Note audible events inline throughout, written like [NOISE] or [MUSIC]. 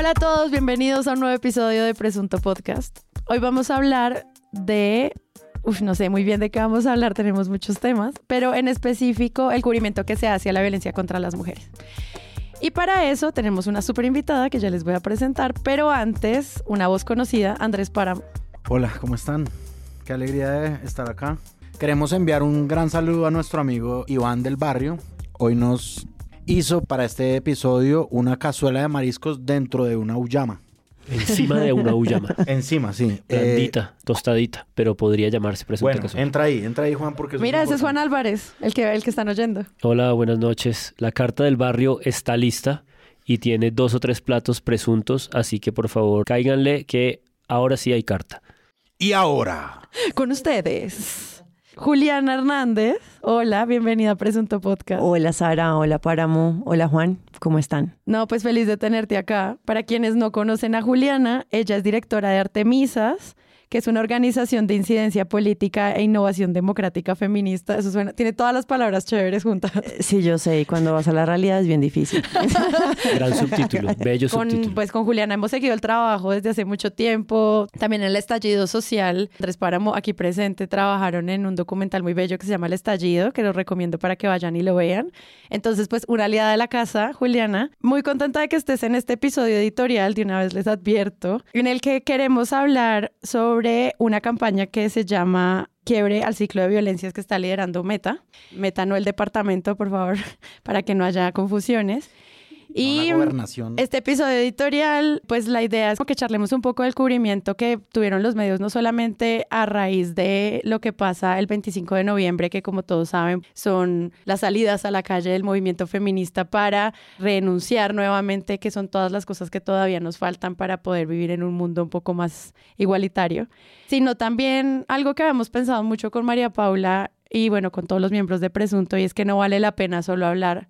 Hola a todos, bienvenidos a un nuevo episodio de Presunto Podcast. Hoy vamos a hablar de Uf, no sé muy bien de qué vamos a hablar, tenemos muchos temas, pero en específico el cubrimiento que se hace a la violencia contra las mujeres. Y para eso tenemos una súper invitada que ya les voy a presentar, pero antes una voz conocida, Andrés Páramo. Hola, ¿cómo están? Qué alegría de estar acá. Queremos enviar un gran saludo a nuestro amigo Iván del Barrio. Hoy nos hizo para este episodio una cazuela de mariscos dentro de una uyama. Encima de una uyama. [LAUGHS] Encima, sí. Blandita, tostadita, pero podría llamarse presunta bueno, cazuela. entra ahí, entra ahí, Juan, porque eso es Mira, ese es Juan. Álvarez, el que, el que están oyendo. Hola, buenas noches. La carta del barrio está lista y tiene dos o tres platos presuntos, así que por favor cáiganle que ahora sí hay carta. Y ahora, Con ustedes, Juliana Hernández. Hola, bienvenida a Presunto Podcast. Hola Sara, hola Páramo, hola Juan, ¿cómo están? No, pues feliz de tenerte acá. Para quienes no conocen a Juliana, ella es directora de Artemisas, que es una organización de incidencia política e innovación democrática feminista. Eso suena, tiene todas las palabras chéveres juntas. Eh, Sí, yo sé, y cuando vas a la realidad es bien difícil. [LAUGHS] Gran subtítulo, bello Con, subtítulo. pues con Juliana hemos seguido el trabajo desde hace mucho tiempo. También en el estallido social. Andrés Páramo, aquí presente, trabajaron en un documental muy bello que se llama El Estallido, que los recomiendo para que vayan y lo vean. Entonces, pues una aliada de la casa, Juliana, muy contenta de que estés en este episodio editorial, de una vez les advierto, en el que queremos hablar sobre una campaña que se llama quiebre al ciclo de violencias que está liderando Meta. Meta no el departamento, por favor, [LAUGHS] para que no haya confusiones. Y gobernación. este episodio editorial, pues la idea es como que charlemos un poco del cubrimiento que tuvieron los medios, no solamente a raíz de lo que pasa el 25 de noviembre, que como todos saben son las salidas a la calle del movimiento feminista para renunciar nuevamente, que son todas las cosas que todavía nos faltan para poder vivir en un mundo un poco más igualitario, sino también algo que habíamos pensado mucho con María Paula y bueno, con todos los miembros de Presunto, y es que no vale la pena solo hablar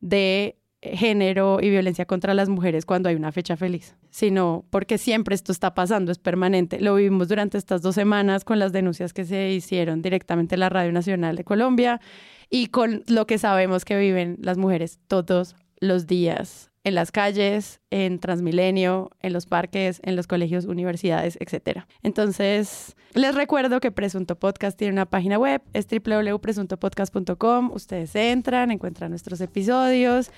de género y violencia contra las mujeres cuando hay una fecha feliz, sino porque siempre esto está pasando, es permanente. Lo vivimos durante estas dos semanas con las denuncias que se hicieron directamente en la Radio Nacional de Colombia y con lo que sabemos que viven las mujeres todos los días en las calles, en Transmilenio, en los parques, en los colegios, universidades, etc. Entonces, les recuerdo que Presunto Podcast tiene una página web, es www.presuntopodcast.com. Ustedes entran, encuentran nuestros episodios.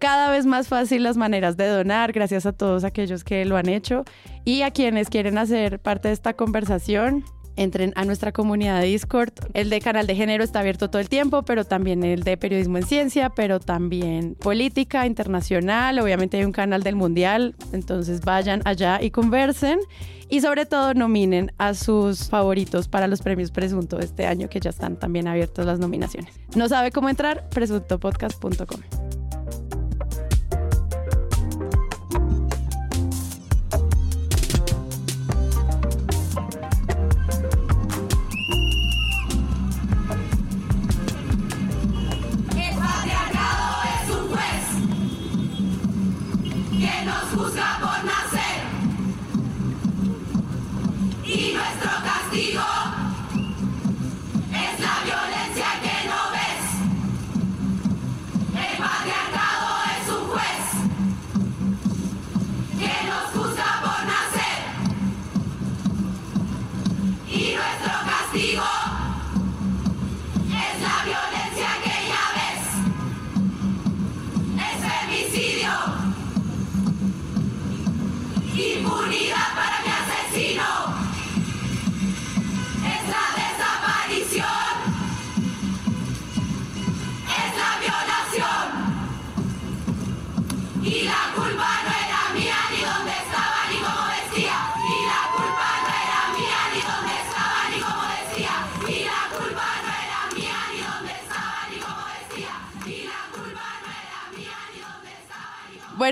Cada vez más fácil las maneras de donar, gracias a todos aquellos que lo han hecho y a quienes quieren hacer parte de esta conversación. Entren a nuestra comunidad de Discord. El de canal de género está abierto todo el tiempo, pero también el de periodismo en ciencia, pero también política internacional. Obviamente hay un canal del mundial, entonces vayan allá y conversen. Y sobre todo nominen a sus favoritos para los premios Presunto de este año, que ya están también abiertas las nominaciones. No sabe cómo entrar, presuntopodcast.com.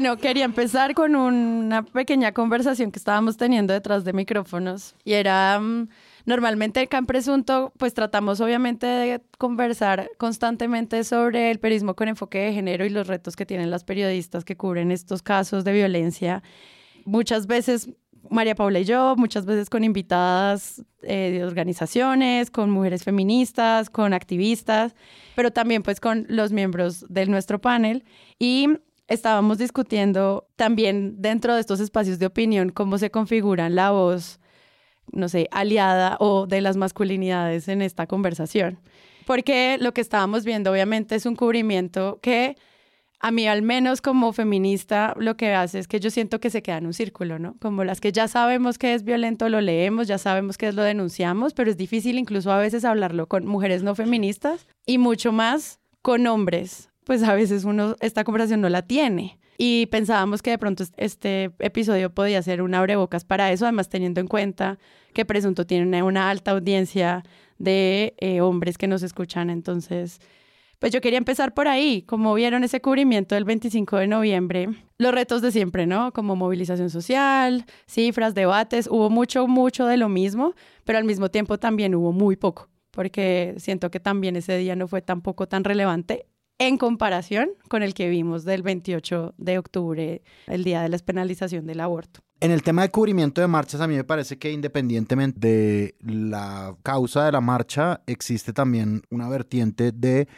Bueno, quería empezar con una pequeña conversación que estábamos teniendo detrás de micrófonos y era, mm, normalmente acá en Presunto, pues tratamos obviamente de conversar constantemente sobre el periodismo con enfoque de género y los retos que tienen las periodistas que cubren estos casos de violencia. Muchas veces María Paula y yo, muchas veces con invitadas eh, de organizaciones, con mujeres feministas, con activistas, pero también pues con los miembros de nuestro panel. Y estábamos discutiendo también dentro de estos espacios de opinión cómo se configuran la voz, no sé, aliada o de las masculinidades en esta conversación. Porque lo que estábamos viendo obviamente es un cubrimiento que a mí al menos como feminista lo que hace es que yo siento que se queda en un círculo, ¿no? Como las que ya sabemos que es violento lo leemos, ya sabemos que es lo denunciamos, pero es difícil incluso a veces hablarlo con mujeres no feministas y mucho más con hombres. Pues a veces uno esta conversación no la tiene. Y pensábamos que de pronto este episodio podía ser un abrebocas para eso, además teniendo en cuenta que Presunto tiene una alta audiencia de eh, hombres que nos escuchan. Entonces, pues yo quería empezar por ahí, como vieron ese cubrimiento del 25 de noviembre, los retos de siempre, ¿no? Como movilización social, cifras, debates, hubo mucho, mucho de lo mismo, pero al mismo tiempo también hubo muy poco, porque siento que también ese día no fue tampoco tan relevante en comparación con el que vimos del 28 de octubre, el día de la despenalización del aborto. En el tema de cubrimiento de marchas, a mí me parece que independientemente de la causa de la marcha, existe también una vertiente de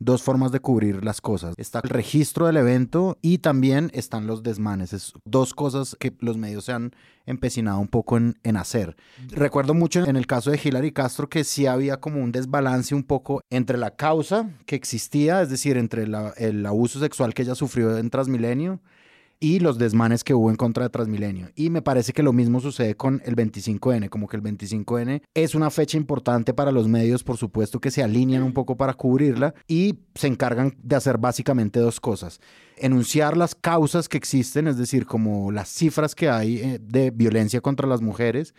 dos formas de cubrir las cosas. Está el registro del evento y también están los desmanes. Es dos cosas que los medios se han empecinado un poco en, en, hacer. Recuerdo mucho en el caso de Hilary Castro que sí había como un desbalance un poco entre la causa que existía, es decir, entre el abuso sexual que ella sufrió en Transmilenio y los desmanes que hubo en contra de Transmilenio. Y me parece que lo mismo sucede con el 25N, como que el 25N es una fecha importante para los medios, por supuesto que se alinean un poco para cubrirla y se encargan de hacer básicamente dos cosas. Enunciar las causas que existen, es decir, como las cifras que hay eh, de violencia contra las mujeres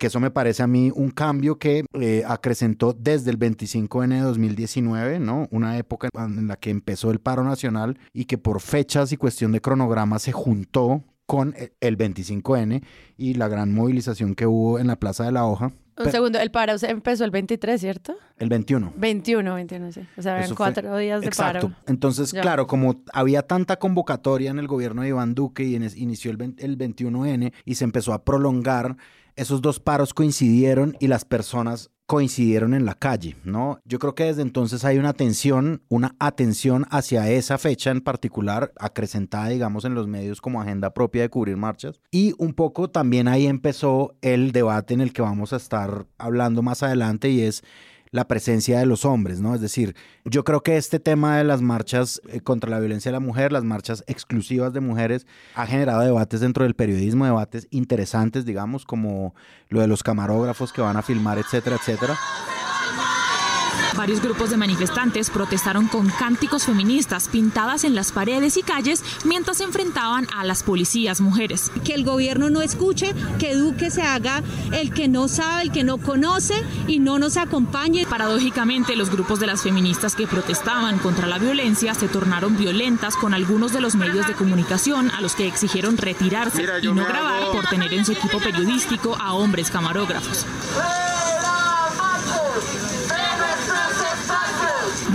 que eso me parece a mí un cambio que eh, acrecentó desde el 25N de 2019, ¿no? Una época en la que empezó el paro nacional y que por fechas y cuestión de cronograma se juntó con e, el 25N y la gran movilización que hubo en la Plaza de la Hoja. Un segundo, el paro empezó el 23, ¿cierto? El 21. 21, 21, sí. O sea, eran cuatro días de Exacto. paro. Entonces, Ya. claro, como había tanta convocatoria en el gobierno de Iván Duque y en es- inició el, 20 el 21N y se empezó a prolongar, esos dos paros coincidieron y las personas coincidieron en la calle, ¿no? Yo creo que desde entonces hay una atención, una atención hacia esa fecha en particular, acrecentada, digamos, en los medios como agenda propia de cubrir marchas. Y un poco también ahí empezó el debate en el que vamos a estar hablando más adelante y es la presencia de los hombres, ¿no? Es decir, yo creo que este tema de las marchas eh, contra la violencia de la mujer, las marchas exclusivas de mujeres, ha generado debates dentro del periodismo, debates interesantes, digamos, como lo de los camarógrafos que van a filmar, etcétera, etcétera. Varios grupos de manifestantes protestaron con cánticos feministas pintadas en las paredes y calles mientras se enfrentaban a las policías mujeres. que el gobierno no escuche, que Duque se haga el que no sabe, el que no conoce y no nos acompañe. Paradójicamente, los grupos de las feministas que protestaban contra la violencia se tornaron violentas con algunos de los medios de comunicación a los que exigieron retirarse y no grabar por tener en su equipo periodístico a hombres camarógrafos.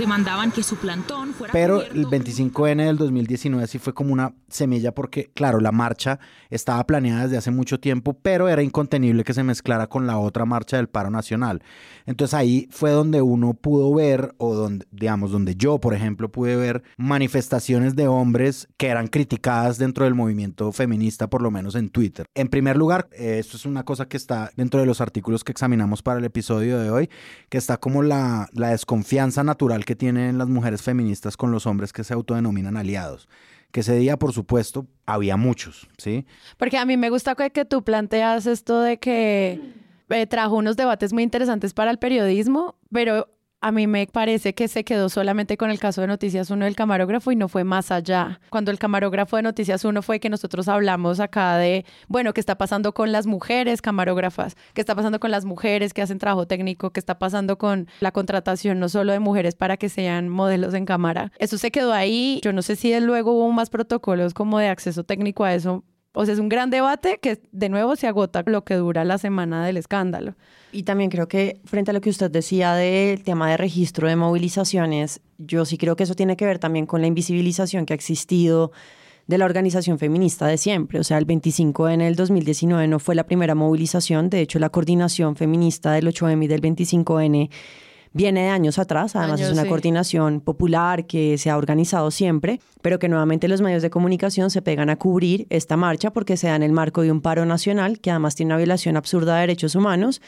Demandaban que su plantón fuera Pero el 25N del 2019 sí fue como una semilla porque, claro, la marcha estaba planeada desde hace mucho tiempo, pero era incontenible que se mezclara con la otra marcha del paro nacional. Entonces ahí fue donde uno pudo ver, o donde, digamos, donde yo, por ejemplo, pude ver manifestaciones de hombres que eran criticadas dentro del movimiento feminista, por lo menos en Twitter. En primer lugar, eh, esto es una cosa que está dentro de los artículos que examinamos para el episodio de hoy, que está como la, la desconfianza natural que tienen las mujeres feministas con los hombres que se autodenominan aliados. Que ese día, por supuesto, había muchos, ¿sí? Porque a mí me gusta que, tú planteas esto de que eh, trajo unos debates muy interesantes para el periodismo, pero a mí me parece que se quedó solamente con el caso de Noticias 1 del camarógrafo y no fue más allá. Cuando el camarógrafo de Noticias 1 fue que nosotros hablamos acá de, bueno, qué está pasando con las mujeres camarógrafas, qué está pasando con las mujeres que hacen trabajo técnico, qué está pasando con la contratación no solo de mujeres para que sean modelos en cámara. Eso se quedó ahí. Yo no sé si luego hubo más protocolos como de acceso técnico a eso, o sea, es un gran debate que de nuevo se agota lo que dura la semana del escándalo. Y también creo que frente a lo que usted decía del tema de registro de movilizaciones, yo sí creo que eso tiene que ver también con la invisibilización que ha existido de la organización feminista de siempre. O sea, el 25 en el 2019 no fue la primera movilización, de hecho la coordinación feminista del 8M y del 25N viene de años atrás, además Años, es una sí. coordinación popular que se ha organizado siempre, pero que nuevamente los medios de comunicación se pegan a cubrir esta marcha porque se da en el marco de un paro nacional que además tiene una violación absurda de derechos humanos.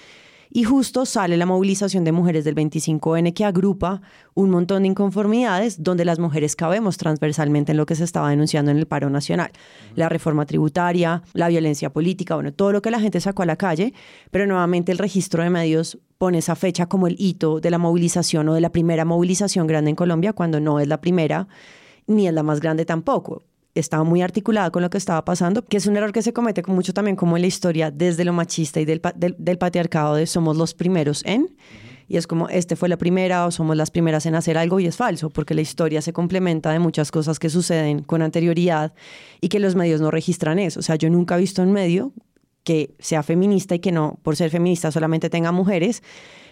Y justo sale la movilización de mujeres del 25N que agrupa un montón de inconformidades donde las mujeres cabemos transversalmente en lo que se estaba denunciando en el paro nacional. La reforma tributaria, la violencia política, bueno, todo lo que la gente sacó a la calle, pero nuevamente el registro de medios pone esa fecha como el hito de la movilización o de la primera movilización grande en Colombia, cuando no es la primera ni es la más grande tampoco estaba muy articulada con lo que estaba pasando, que es un error que se comete mucho también como en la historia desde lo machista y del, del, del patriarcado de somos los primeros en, y es como este fue la primera o somos las primeras en hacer algo y es falso, porque la historia se complementa de muchas cosas que suceden con anterioridad y que los medios no registran eso. O sea, yo nunca he visto un medio que sea feminista y que no, por ser feminista, solamente tenga mujeres,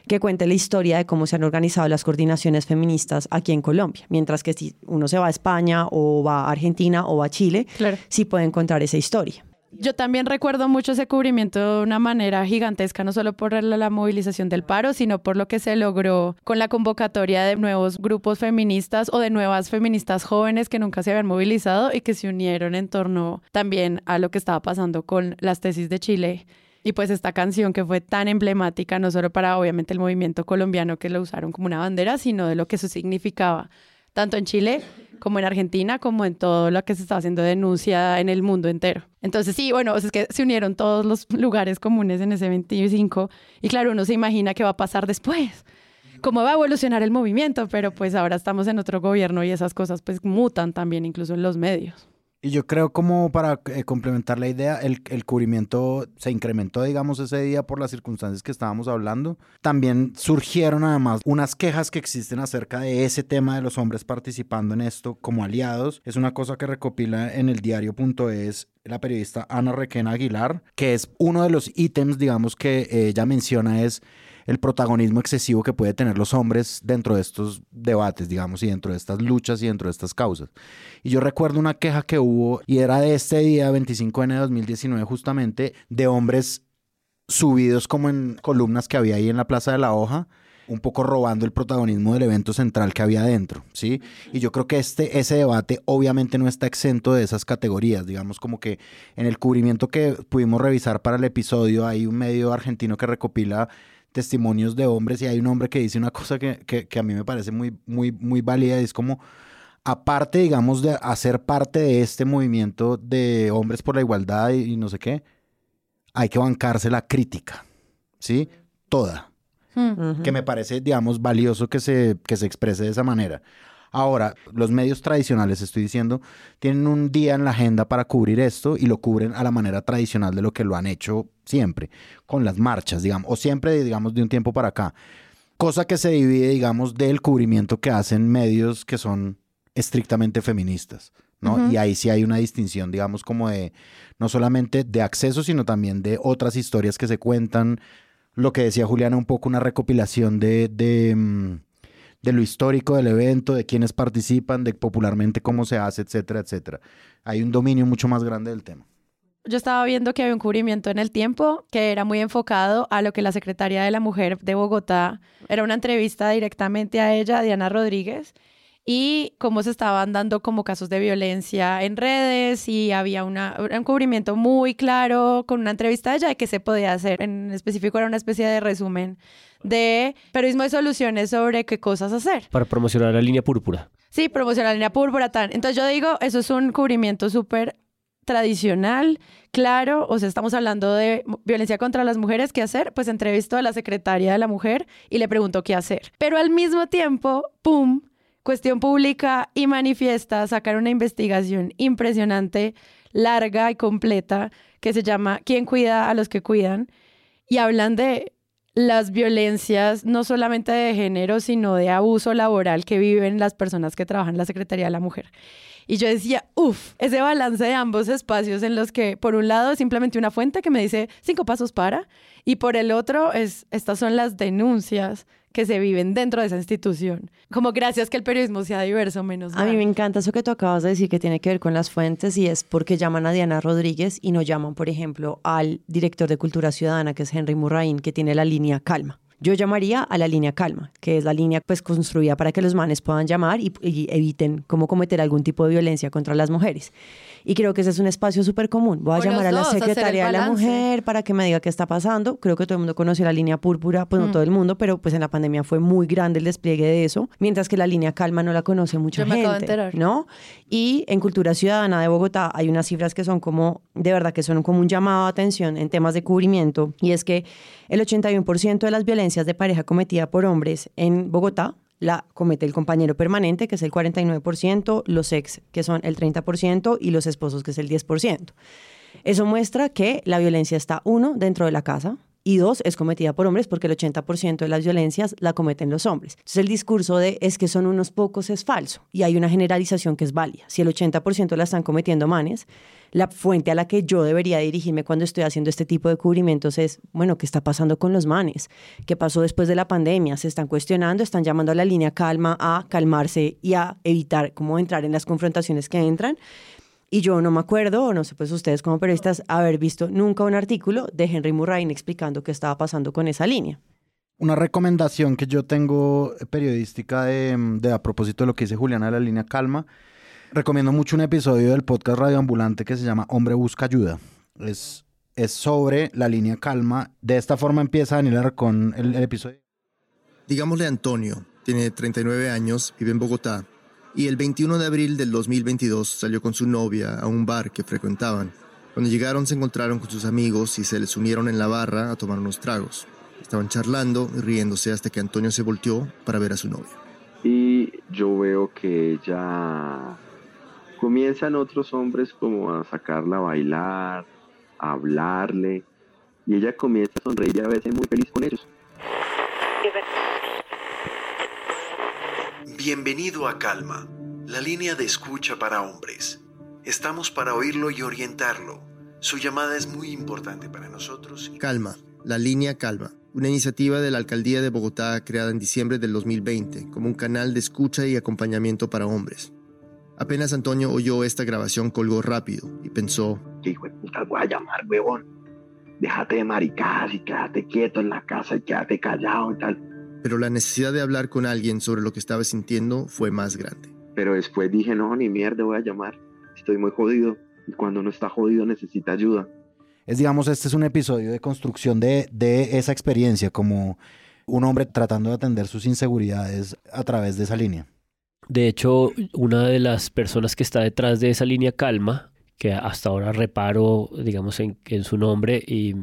que cuente la historia de cómo se han organizado las coordinaciones feministas aquí en Colombia. Mientras que si uno se va a España o va a Argentina o va a Chile, Claro. sí puede encontrar esa historia. Yo también recuerdo mucho ese cubrimiento de una manera gigantesca, no solo por la, la movilización del paro, sino por lo que se logró con la convocatoria de nuevos grupos feministas o de nuevas feministas jóvenes que nunca se habían movilizado y que se unieron en torno también a lo que estaba pasando con las tesis de Chile. Y pues esta canción que fue tan emblemática, no solo para obviamente el movimiento colombiano que lo usaron como una bandera, sino de lo que eso significaba, tanto en Chile como en Argentina, como en todo lo que se está haciendo denuncia en el mundo entero. Entonces, sí, bueno, es que se unieron todos los lugares comunes en ese 25 y claro, uno se imagina qué va a pasar después, cómo va a evolucionar el movimiento, pero pues ahora estamos en otro gobierno y esas cosas pues mutan también incluso en los medios. Y yo creo como para eh, complementar la idea, el, el cubrimiento se incrementó, digamos, ese día por las circunstancias que estábamos hablando. También surgieron además unas quejas que existen acerca de ese tema de los hombres participando en esto como aliados. Es una cosa que recopila en el diario.es la periodista Ana Requena Aguilar, que es uno de los ítems, digamos, que ella menciona es el protagonismo excesivo que puede tener los hombres dentro de estos debates, digamos, y dentro de estas luchas y dentro de estas causas. Y yo recuerdo una queja que hubo, y era de este día, 25 de 2019, justamente, de hombres subidos como en columnas que había ahí en la Plaza de la Hoja, un poco robando el protagonismo del evento central que había dentro, ¿sí? Y yo creo que este, ese debate obviamente no está exento de esas categorías, digamos como que en el cubrimiento que pudimos revisar para el episodio hay un medio argentino que recopila testimonios de hombres y hay un hombre que dice una cosa que, que, que a mí me parece muy, muy, muy válida y es como, aparte, digamos, de hacer parte de este movimiento de hombres por la igualdad y, y no sé qué, hay que bancarse la crítica, ¿sí? Toda que me parece, digamos, valioso que se, que se exprese de esa manera. Ahora, los medios tradicionales, estoy diciendo, tienen un día en la agenda para cubrir esto y lo cubren a la manera tradicional de lo que lo han hecho siempre, con las marchas, digamos, o siempre, digamos, de un tiempo para acá. Cosa que se divide, digamos, del cubrimiento que hacen medios que son estrictamente feministas, ¿no? Y ahí sí hay una distinción, digamos, como de, no solamente de acceso, sino también de otras historias que se cuentan, lo que decía Juliana, un poco una recopilación de, de, mm, de lo histórico del evento, de quienes participan, de popularmente cómo se hace, etcétera, etcétera. Hay un dominio mucho más grande del tema. Yo estaba viendo que había un cubrimiento en el tiempo que era muy enfocado a lo que la secretaria de la Mujer de Bogotá, era una entrevista directamente a ella, Diana Rodríguez, y cómo se estaban dando como casos de violencia en redes y había una, un cubrimiento muy claro con una entrevista a ella de qué se podía hacer. En específico era una especie de resumen de periodismo de soluciones sobre qué cosas hacer. Para promocionar la línea púrpura. Sí, promocionar la línea púrpura, tan. Entonces yo digo, eso es un cubrimiento súper tradicional, claro, o sea, estamos hablando de violencia contra las mujeres, ¿qué hacer? Pues entrevisto a la secretaria de la mujer y le pregunto qué hacer. Pero al mismo tiempo, ¡pum! Cuestión pública y manifiesta sacar una investigación impresionante, larga y completa, que se llama ¿Quién cuida a los que cuidan? Y hablan de las violencias, no solamente de género, sino de abuso laboral que viven las personas que trabajan en la Secretaría de la Mujer. Y yo decía, uff, ese balance de ambos espacios en los que, por un lado, es simplemente una fuente que me dice cinco pasos para, y por el otro, es, estas son las denuncias que se viven dentro de esa institución. Como gracias que el periodismo sea diverso, menos A mí mal. me encanta eso que tú acabas de decir que tiene que ver con las fuentes y es porque llaman a Diana Rodríguez y no llaman, por ejemplo, al director de Cultura Ciudadana, que es Henry Murraín, que tiene la línea Calma. Yo llamaría a la línea calma, que es la línea pues construida para que los manes puedan llamar y, y eviten cómo cometer algún tipo de violencia contra las mujeres. Y creo que ese es un espacio súper común. Voy a llamar a la dos, secretaria de la mujer para que me diga qué está pasando. Creo que todo el mundo conoce la línea púrpura, pues no Mm. todo el mundo, pero pues en la pandemia fue muy grande el despliegue de eso, mientras que la línea calma no la conoce mucha Yo me gente, acabo de enterar. ¿no? Y en Cultura Ciudadana de Bogotá hay unas cifras que son como, de verdad, que son como un llamado a atención en temas de cubrimiento, y es que el 81% de las violencias de pareja cometida por hombres en Bogotá la comete el compañero permanente, que es el 49%, los ex, que son el 30%, y los esposos, que es el 10%. Eso muestra que la violencia está, uno, dentro de la casa, y dos, es cometida por hombres porque el 80% de las violencias la cometen los hombres. Entonces el discurso de es que son unos pocos es falso y hay una generalización que es válida. Si el 80% la están cometiendo manes, la fuente a la que yo debería dirigirme cuando estoy haciendo este tipo de cubrimientos es, bueno, ¿qué está pasando con los manes? ¿Qué pasó después de la pandemia? Se están cuestionando, están llamando a la línea calma a calmarse y a evitar cómo entrar en las confrontaciones que entran. Y yo no me acuerdo, o no sé, pues ustedes como periodistas, haber visto nunca un artículo de Henry Murrain explicando qué estaba pasando con esa línea. Una recomendación que yo tengo eh, periodística de, mm, de a propósito de lo que dice Juliana de la línea Calma. Recomiendo mucho un episodio del podcast Radioambulante que se llama Hombre Busca Ayuda. Es, es sobre la línea Calma. De esta forma empieza Daniel Arcón el, el episodio. Digámosle Antonio, tiene 39 años, vive en Bogotá, y el 21 de abril del 2022 salió con su novia a un bar que frecuentaban. Cuando llegaron se encontraron con sus amigos y se les unieron en la barra a tomar unos tragos. Estaban charlando y riéndose hasta que Antonio se volteó para ver a su novia. y yo veo que ella comienzan otros hombres como a sacarla a bailar, a hablarle, y ella comienza a sonreír y a veces muy feliz con ellos. Bienvenido a Calma, la línea de escucha para hombres. Estamos para oírlo y orientarlo. Su llamada es muy importante para nosotros. Calma, la línea Calma, una iniciativa de la Alcaldía de Bogotá creada en diciembre del 2020 como un canal de escucha y acompañamiento para hombres. Apenas Antonio oyó esta grabación colgó rápido y pensó, ¿Qué hijo de puta voy a llamar, huevón? Déjate de maricadas y quédate quieto en la casa y quédate callado y tal. Pero la necesidad de hablar con alguien sobre lo que estaba sintiendo fue más grande. Pero después dije, no, ni mierda voy a llamar. Estoy muy jodido. Y cuando uno está jodido necesita ayuda. Es, digamos, este es un episodio de construcción de, de esa experiencia, como un hombre tratando de atender sus inseguridades a través de esa línea. De hecho, una de las personas que está detrás de esa línea calma, que hasta ahora reparo, digamos, en, en su nombre, y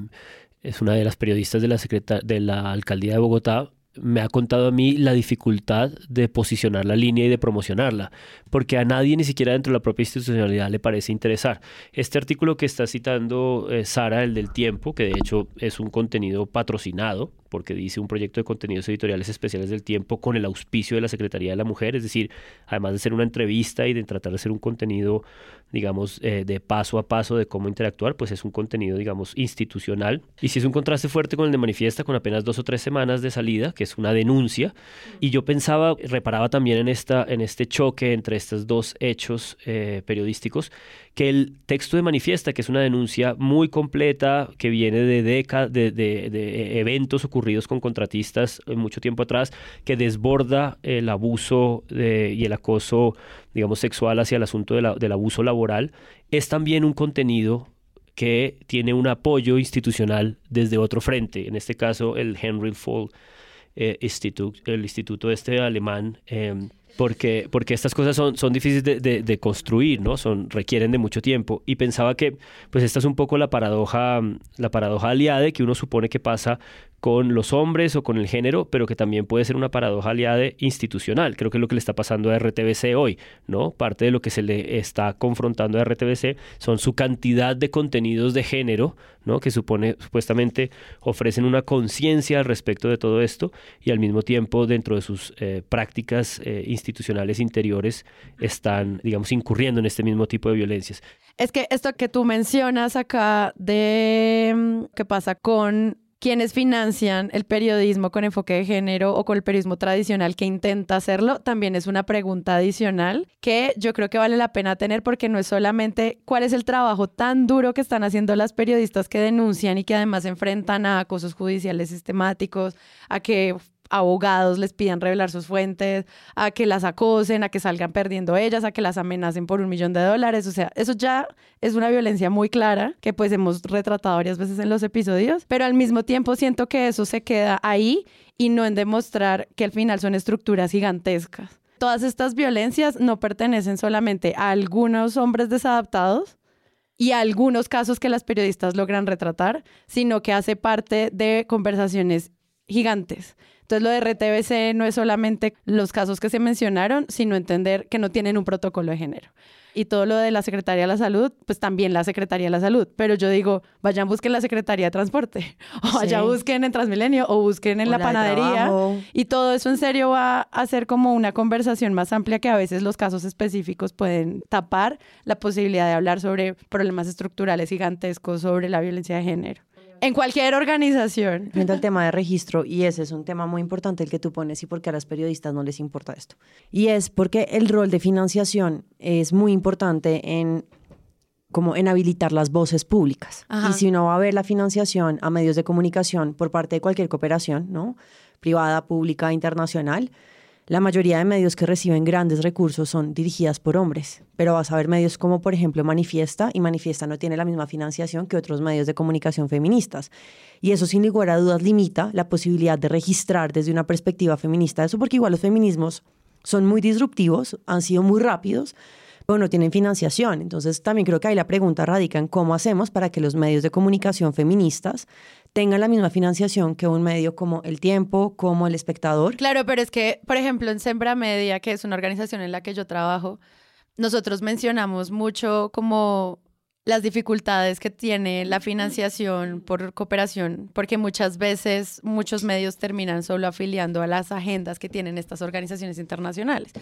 es una de las periodistas de la, secreta- de la alcaldía de Bogotá, me ha contado a mí la dificultad de posicionar la línea y de promocionarla, porque a nadie, ni siquiera dentro de la propia institucionalidad, le parece interesar. Este artículo que está citando eh, Sara, el del tiempo, que de hecho es un contenido patrocinado, porque dice un proyecto de contenidos editoriales especiales del tiempo con el auspicio de la Secretaría de la Mujer, es decir, además de ser una entrevista y de tratar de ser un contenido, digamos, eh, de paso a paso de cómo interactuar, pues es un contenido, digamos, institucional. Y si es un contraste fuerte con el de Manifiesta, con apenas dos o tres semanas de salida, que es una denuncia. Y yo pensaba, reparaba también en, esta, en este choque entre estos dos hechos eh, periodísticos, que el texto de Manifiesta, que es una denuncia muy completa, que viene de décadas, de, eventos ocurridos con contratistas eh, mucho tiempo atrás, que desborda el abuso de- y el acoso, digamos, sexual hacia el asunto la- del abuso laboral, es también un contenido que tiene un apoyo institucional desde otro frente, en este caso el Henry Ford eh, Institute, el instituto este alemán, eh, porque, porque estas cosas son, son difíciles de, de- construir, ¿no? Son, requieren de mucho tiempo. Y pensaba que, pues esta es un poco la paradoja, la paradoja aliada que uno supone que pasa con los hombres o con el género, pero que también puede ser una paradoja aliada institucional. Creo que es lo que le está pasando a RTBC hoy, ¿no? Parte de lo que se le está confrontando a RTBC son su cantidad de contenidos de género, ¿no? Que supone, supuestamente ofrecen una conciencia al respecto de todo esto y al mismo tiempo dentro de sus eh, prácticas eh, institucionales interiores están, digamos, incurriendo en este mismo tipo de violencias. Es que esto que tú mencionas acá de mm, qué pasa con quienes financian el periodismo con enfoque de género o con el periodismo tradicional que intenta hacerlo, también es una pregunta adicional que yo creo que vale la pena tener porque no es solamente cuál es el trabajo tan duro que están haciendo las periodistas que denuncian y que además se enfrentan a acosos judiciales sistemáticos, a que abogados les pidan revelar sus fuentes, a que las acosen, a que salgan perdiendo ellas, a que las amenacen por un millón de dólares. O sea, eso ya es una violencia muy clara que pues hemos retratado varias veces en los episodios, pero al mismo tiempo siento que eso se queda ahí y no en demostrar que al final son estructuras gigantescas. Todas estas violencias no pertenecen solamente a algunos hombres desadaptados, y a algunos casos que las periodistas logran retratar, sino que hace parte de conversaciones gigantes. Entonces lo de RTBC no es solamente los casos que se mencionaron, sino entender que no tienen un protocolo de género. Y todo lo de la Secretaría de la Salud, pues también la Secretaría de la Salud. Pero yo digo, vayan busquen la Secretaría de Transporte, [LAUGHS] o Sí. busquen en Transmilenio, o busquen en O la la de panadería. Y todo eso en serio va a ser como una conversación más amplia que a veces los casos específicos pueden tapar la posibilidad de hablar sobre problemas estructurales gigantescos, sobre la violencia de género. En cualquier organización. frente al tema de registro, y ese es un tema muy importante el que tú pones y porque a las periodistas no les importa esto. Y es porque el rol de financiación es muy importante en como en habilitar las voces públicas. Ajá. Y si uno va a ver la financiación a medios de comunicación por parte de cualquier cooperación, ¿no? Privada, pública, internacional, la mayoría de medios que reciben grandes recursos son dirigidas por hombres, pero vas a ver medios como por ejemplo Manifiesta y Manifiesta no tiene la misma financiación que otros medios de comunicación feministas. Y eso sin lugar a dudas limita la posibilidad de registrar desde una perspectiva feminista eso porque igual los feminismos son muy disruptivos, han sido muy rápidos, pero no tienen financiación. Entonces también creo que ahí la pregunta radica en cómo hacemos para que los medios de comunicación feministas tengan la misma financiación que un medio como El Tiempo, como El Espectador. Claro, pero es que, por ejemplo, en Sembra Media, que es una organización en la que yo trabajo, nosotros mencionamos mucho como las dificultades que tiene la financiación por cooperación, porque muchas veces muchos medios terminan solo afiliando a las agendas que tienen estas organizaciones internacionales.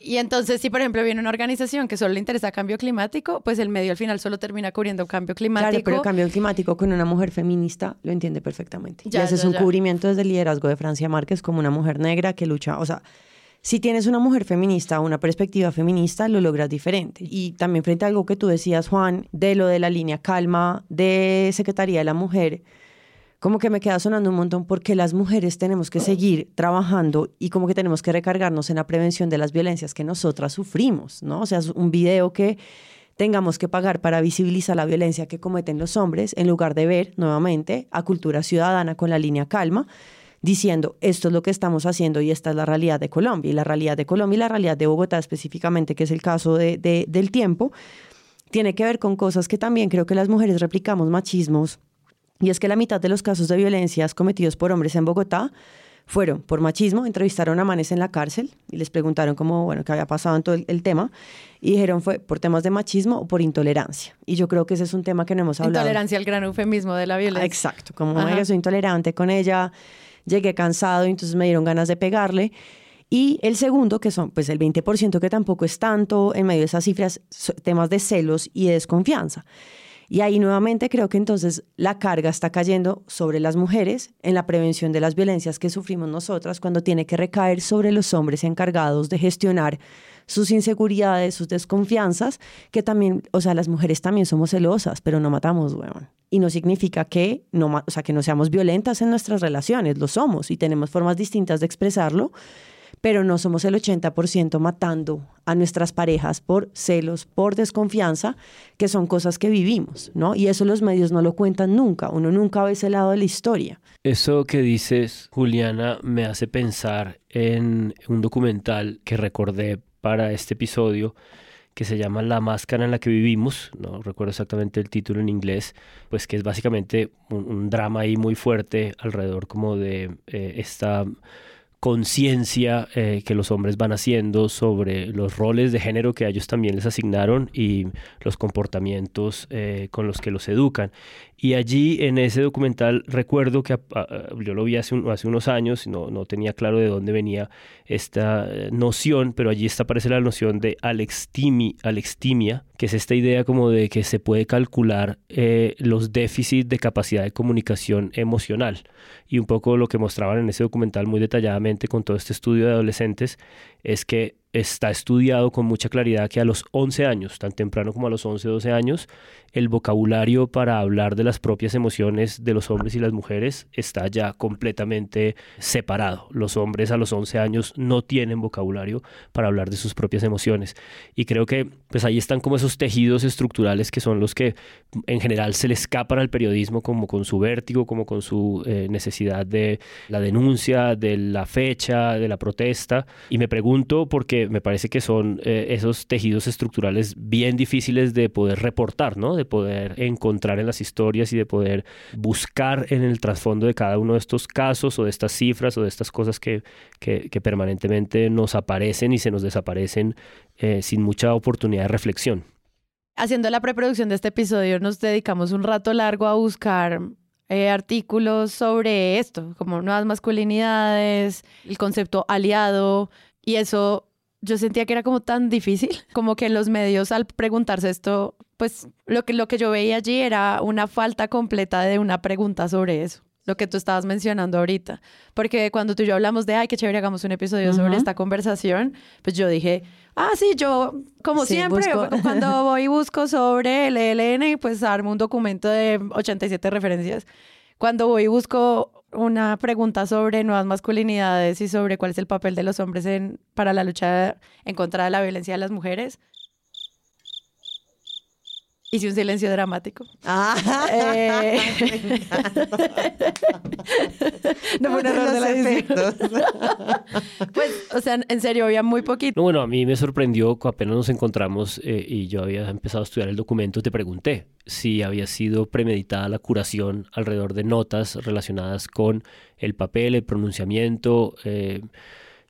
Y entonces, si por ejemplo viene una organización que solo le interesa cambio climático, pues el medio al final solo termina cubriendo cambio climático. Claro, pero el cambio climático con una mujer feminista lo entiende perfectamente. Ya, y ese es un ya. cubrimiento desde el liderazgo de Francia Márquez como una mujer negra que lucha, o sea, si tienes una mujer feminista, una perspectiva feminista, lo logras diferente. Y también frente a algo que tú decías, Juan, de lo de la línea calma de Secretaría de la Mujer, como que me queda sonando un montón porque las mujeres tenemos que seguir trabajando y como que tenemos que recargarnos en la prevención de las violencias que nosotras sufrimos, ¿no? O sea, es un video que tengamos que pagar para visibilizar la violencia que cometen los hombres en lugar de ver nuevamente a cultura ciudadana con la línea calma diciendo esto es lo que estamos haciendo y esta es la realidad de Colombia y la realidad de Colombia y la realidad de Bogotá específicamente que es el caso de, de- del tiempo tiene que ver con cosas que también creo que las mujeres replicamos machismos y es que la mitad de los casos de violencias cometidos por hombres en Bogotá fueron por machismo, entrevistaron a manes en la cárcel y les preguntaron cómo, bueno, qué había pasado en todo el, el tema y dijeron fue por temas de machismo o por intolerancia. Y yo creo que ese es un tema que no hemos hablado. Intolerancia al gran eufemismo de la violencia. Exacto, como. "Oiga, soy intolerante con ella, llegué cansado y entonces me dieron ganas de pegarle. Y el segundo, que son pues el 20%, que tampoco es tanto en medio de esas cifras, temas de celos y de desconfianza. Y ahí nuevamente creo que entonces la carga está cayendo sobre las mujeres en la prevención de las violencias que sufrimos nosotras cuando tiene que recaer sobre los hombres encargados de gestionar sus inseguridades, sus desconfianzas, que también, o sea, las mujeres también somos celosas, pero no matamos, weón. Y no significa que no, o sea, que no seamos violentas en nuestras relaciones, lo somos y tenemos formas distintas de expresarlo, pero no somos el 80% matando a nuestras parejas por celos, por desconfianza, que son cosas que vivimos, ¿no? Y eso los medios no lo cuentan nunca, uno nunca ve ese lado de la historia. Eso que dices, Juliana, me hace pensar en un documental que recordé para este episodio que se llama La máscara en la que vivimos, no recuerdo exactamente el título en inglés, pues que es básicamente un, drama ahí muy fuerte alrededor como de eh, esta conciencia eh, que los hombres van haciendo sobre los roles de género que a ellos también les asignaron y los comportamientos eh, con los que los educan. Y allí en ese documental recuerdo que yo lo vi hace, hace unos años, no, no tenía claro de dónde venía esta eh, noción, pero allí está, aparece la noción de alextimi, alextimia, que es esta idea como de que se puede calcular eh, los déficits de capacidad de comunicación emocional. Y un poco lo que mostraban en ese documental muy detalladamente con todo este estudio de adolescentes es que está estudiado con mucha claridad que a los 11 años, tan temprano como a los 11 o 12 años, el vocabulario para hablar de las propias emociones de los hombres y las mujeres está ya completamente separado. Los hombres a los 11 años no tienen vocabulario para hablar de sus propias emociones. Y creo que pues ahí están como esos tejidos estructurales que son los que en general se le escapan al periodismo como con su vértigo, como con su eh, necesidad de la denuncia, de la fecha, de la protesta. Y me pregunto me parece que son eh, esos tejidos estructurales bien difíciles de poder reportar, ¿no? De poder encontrar en las historias y de poder buscar en el trasfondo de cada uno de estos casos o de estas cifras o de estas cosas que, que, permanentemente nos aparecen y se nos desaparecen eh, sin mucha oportunidad de reflexión. Haciendo la preproducción de este episodio nos dedicamos un rato largo a buscar eh, artículos sobre esto, como nuevas masculinidades, el concepto aliado, y eso yo sentía que era como tan difícil, [LAUGHS] como que en los medios al preguntarse esto, pues lo que, lo que yo veía allí era una falta completa de una pregunta sobre eso, lo que tú estabas mencionando ahorita, porque cuando tú y yo hablamos de, ay, qué chévere, hagamos un episodio sobre esta conversación, pues yo dije, ah, sí, yo como siempre, [LAUGHS] cuando [LAUGHS] voy y busco sobre el ELN, pues armo un documento de 87 referencias. Cuando voy y busco una pregunta sobre nuevas masculinidades y sobre cuál es el papel de los hombres en, para la lucha en contra de la violencia de las mujeres. Hice un silencio dramático. Ah. Eh, [LAUGHS] no fue un error de la edición. [LAUGHS] pues, o sea, en serio, había muy poquito. bueno, a mí me sorprendió que apenas nos encontramos eh, y yo había empezado a estudiar el documento, te pregunté si había sido premeditada la curación alrededor de notas relacionadas con el papel, el pronunciamiento. Eh,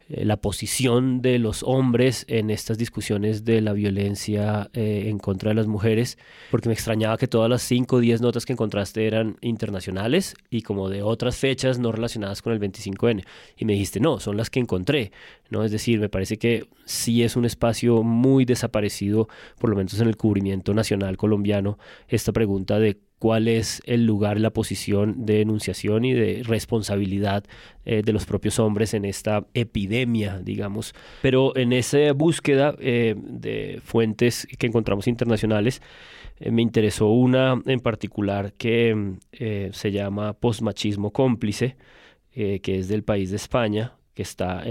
la posición de los hombres en estas discusiones de la violencia eh, en contra de las mujeres, porque me extrañaba que todas las 5 o 10 notas que encontraste eran internacionales y como de otras fechas no relacionadas con el 25N. Y me dijiste, no, son las que encontré. ¿no? Es decir, me parece que sí es un espacio muy desaparecido, por lo menos en el cubrimiento nacional colombiano, esta pregunta de cuál es el lugar, la posición de enunciación y de responsabilidad eh, de los propios hombres en esta epidemia, digamos. Pero en esa búsqueda eh, de fuentes que encontramos internacionales, eh, me interesó una en particular que se llama Postmachismo Cómplice, que es del país de España, que está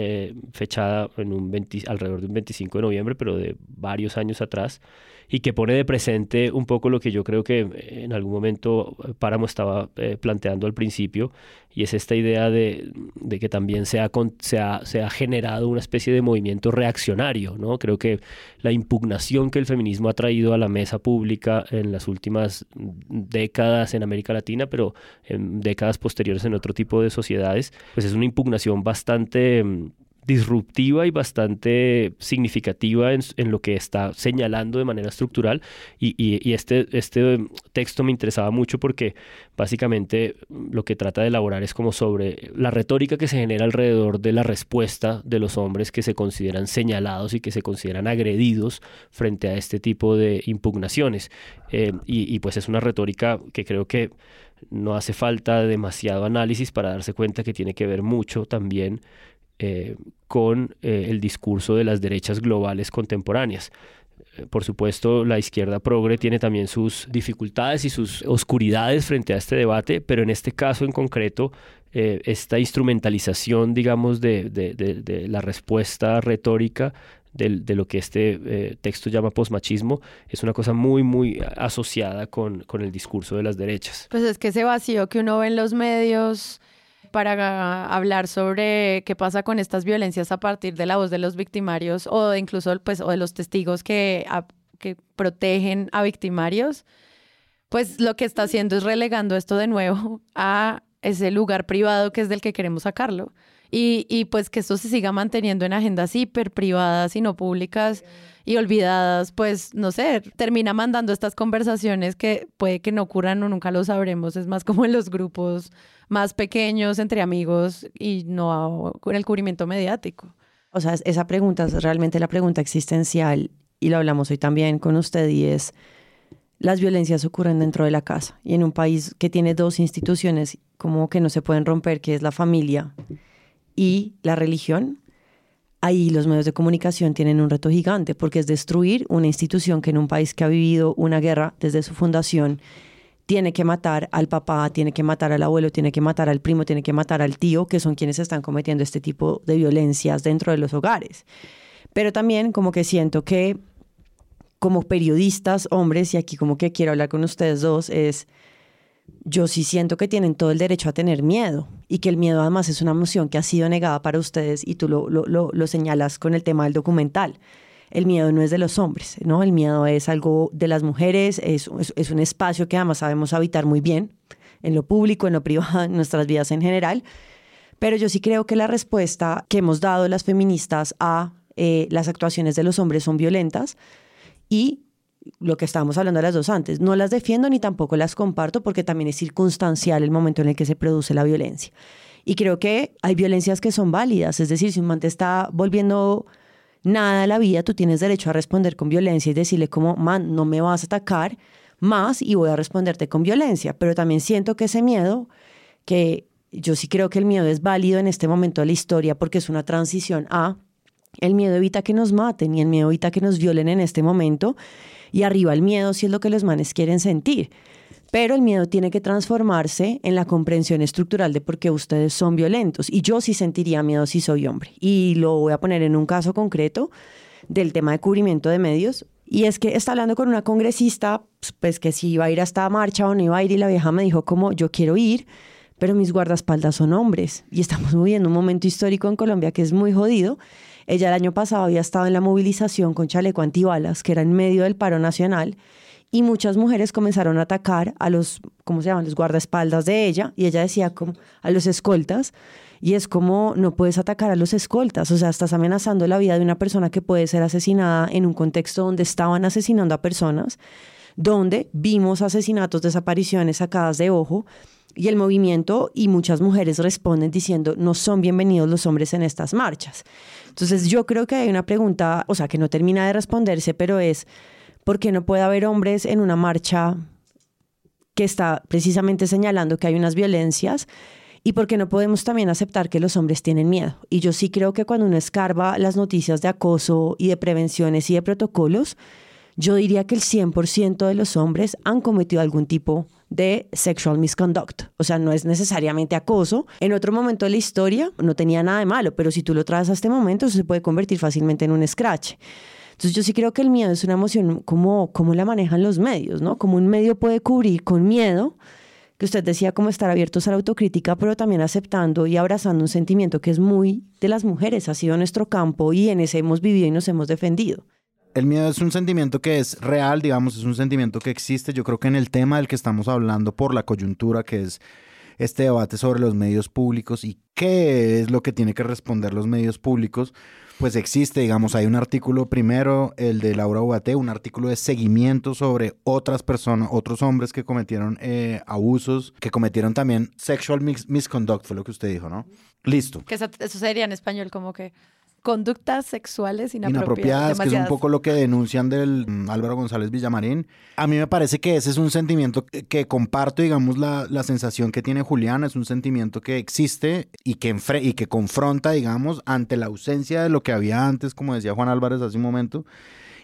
fechada en un alrededor de un 25 de noviembre, pero de varios años atrás y que pone de presente un poco lo que yo creo que en algún momento Páramo estaba eh, planteando al principio, y es esta idea de, que también se ha, se, ha, generado una especie de movimiento reaccionario. ¿no? Creo que la impugnación que el feminismo ha traído a la mesa pública en las últimas décadas en América Latina, pero en décadas posteriores en otro tipo de sociedades, pues es una impugnación bastante disruptiva y bastante significativa en, lo que está señalando de manera estructural. Y, este, este texto me interesaba mucho porque básicamente lo que trata de elaborar es como sobre la retórica que se genera alrededor de la respuesta de los hombres que se consideran señalados y que se consideran agredidos frente a este tipo de impugnaciones. Eh, y pues es una retórica que creo que no hace falta demasiado análisis para darse cuenta que tiene que ver mucho también eh, con eh, el discurso de las derechas globales contemporáneas. Eh, por supuesto, la izquierda progre tiene también sus dificultades y sus oscuridades frente a este debate, pero en este caso en concreto, esta instrumentalización, digamos, de, de, la respuesta retórica de, de, lo que este texto llama posmachismo, es una cosa muy, muy asociada con, con, el discurso de las derechas. Pues es que ese vacío que uno ve en los medios para hablar sobre qué pasa con estas violencias a partir de la voz de los victimarios o incluso pues, o de los testigos que, protegen a victimarios, pues lo que está haciendo es relegando esto de nuevo [LAUGHS] a ese lugar privado que es del que queremos sacarlo. Y, y pues que esto se siga manteniendo en agendas hiper privadas y no públicas y olvidadas, pues no sé, termina mandando estas conversaciones que puede que no ocurran o nunca lo sabremos, es más como en los grupos más pequeños entre amigos y no con el cubrimiento mediático. O sea, esa pregunta es realmente la pregunta existencial y lo hablamos hoy también con usted y es, las violencias ocurren dentro de la casa y en un país que tiene dos instituciones como que no se pueden romper, que es la familia y la religión, ahí los medios de comunicación tienen un reto gigante porque es destruir una institución que en un país que ha vivido una guerra desde su fundación tiene que matar al papá, tiene que matar al abuelo, tiene que matar al primo, tiene que matar al tío, que son quienes están cometiendo este tipo de violencias dentro de los hogares. Pero también como que siento que como periodistas, hombres, y aquí como que quiero hablar con ustedes dos, es yo sí siento que tienen todo el derecho a tener miedo y que el miedo además es una emoción que ha sido negada para ustedes y tú lo, lo, lo, señalas con el tema del documental. El miedo no es de los hombres, ¿no? El miedo es algo de las mujeres, es, es, es un espacio que además sabemos habitar muy bien, en lo público, en lo [LAUGHS] privado, en nuestras vidas en general. Pero yo sí creo que la respuesta que hemos dado las feministas a eh, las actuaciones de los hombres son violentas y lo que estábamos hablando las dos antes, no las defiendo ni tampoco las comparto porque también es circunstancial el momento en el que se produce la violencia. Y creo que hay violencias que son válidas, es decir, si un man te está volviendo nada a la vida, tú tienes derecho a responder con violencia y decirle como, man, no me vas a atacar más y voy a responderte con violencia. Pero también siento que ese miedo, que yo sí creo que el miedo es válido en este momento de la historia porque es una transición a, el miedo evita que nos maten y el miedo evita que nos violen en este momento y arriba el miedo si es lo que los manes quieren sentir. Pero el miedo tiene que transformarse en la comprensión estructural de por qué ustedes son violentos. Y yo sí sentiría miedo si soy hombre. Y lo voy a poner en un caso concreto del tema de cubrimiento de medios. Y es que está hablando con una congresista, pues que si iba a ir a esta marcha o no iba a ir, y la vieja me dijo como yo quiero ir, pero mis guardaespaldas son hombres. Y estamos viviendo un momento histórico en Colombia que es muy jodido. Ella el año pasado había estado en la movilización con chaleco antibalas, que era en medio del paro nacional, y muchas mujeres comenzaron a atacar a los, ¿cómo se llaman?, los guardaespaldas de ella, y ella decía como a los escoltas, y es como no puedes atacar a los escoltas, o sea, estás amenazando la vida de una persona que puede ser asesinada en un contexto donde estaban asesinando a personas, donde vimos asesinatos, desapariciones sacadas de ojo, y el movimiento y muchas mujeres responden diciendo no son bienvenidos los hombres en estas marchas. Entonces yo creo que hay una pregunta, o sea, que no termina de responderse, pero es, ¿por qué no puede haber hombres en una marcha que está precisamente señalando que hay unas violencias? ¿Y por qué no podemos también aceptar que los hombres tienen miedo? Y yo sí creo que cuando uno escarba las noticias de acoso y de prevenciones y de protocolos, yo diría que el 100% de los hombres han cometido algún tipo de sexual misconduct. O sea, no es necesariamente acoso. En otro momento de la historia no tenía nada de malo, pero si tú lo traes a este momento, eso se puede convertir fácilmente en un scratch. Entonces yo sí creo que el miedo es una emoción como, como la manejan los medios, ¿no? Como un medio puede cubrir con miedo, que usted decía como estar abiertos a la autocrítica, pero también aceptando y abrazando un sentimiento que es muy de las mujeres, ha sido nuestro campo y en ese hemos vivido y nos hemos defendido el miedo es un sentimiento que es real, digamos, es un sentimiento que existe. Yo creo que en el tema del que estamos hablando por la coyuntura, que es este debate sobre los medios públicos y qué es lo que tiene que responder los medios públicos, pues existe, digamos, hay un artículo primero, el de Laura Ubate, un artículo de seguimiento sobre otras personas, otros hombres que cometieron eh, abusos, que cometieron también sexual misconduct, fue lo que usted dijo, ¿no? Listo. Que eso sería en español como que conductas sexuales inapropiadas. inapropiadas que es un poco lo que denuncian del um, Álvaro González Villamarín. A mí me parece que ese es un sentimiento que, que comparto, digamos, la, la, sensación que tiene Julián, es un sentimiento que existe y que, y que confronta, digamos, ante la ausencia de lo que había antes, como decía Juan Álvarez hace un momento,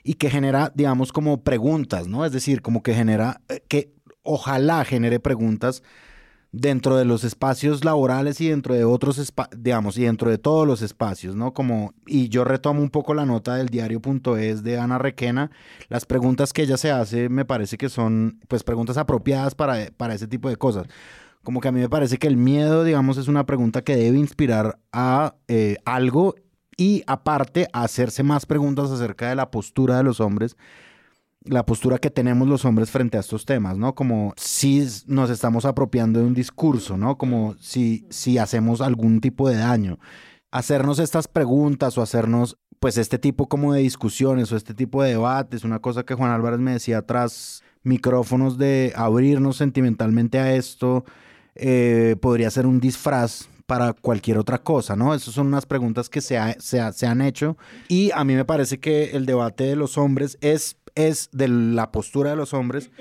y que genera, digamos, como preguntas, ¿no? Es decir, como que genera, eh, que ojalá genere preguntas dentro de los espacios laborales y dentro de otros, digamos, y dentro de todos los espacios, ¿no? Como, y yo retomo un poco la nota del diario.es de Ana Requena, las preguntas que ella se hace me parece que son, pues, preguntas apropiadas para, para ese tipo de cosas. Como que a mí me parece que el miedo, digamos, es una pregunta que debe inspirar a eh, algo y aparte hacerse más preguntas acerca de la postura de los hombres la postura que tenemos los hombres frente a estos temas, ¿no? Como si nos estamos apropiando de un discurso, ¿no? Como si, si hacemos algún tipo de daño. Hacernos estas preguntas o hacernos, pues, este tipo como de discusiones o este tipo de debates, una cosa que Juan Álvarez me decía tras micrófonos de abrirnos sentimentalmente a esto, eh, podría ser un disfraz para cualquier otra cosa, ¿no? Esas son unas preguntas que se, ha- se, ha- se han hecho y a mí me parece que el debate de los hombres es, es de la postura de los hombres,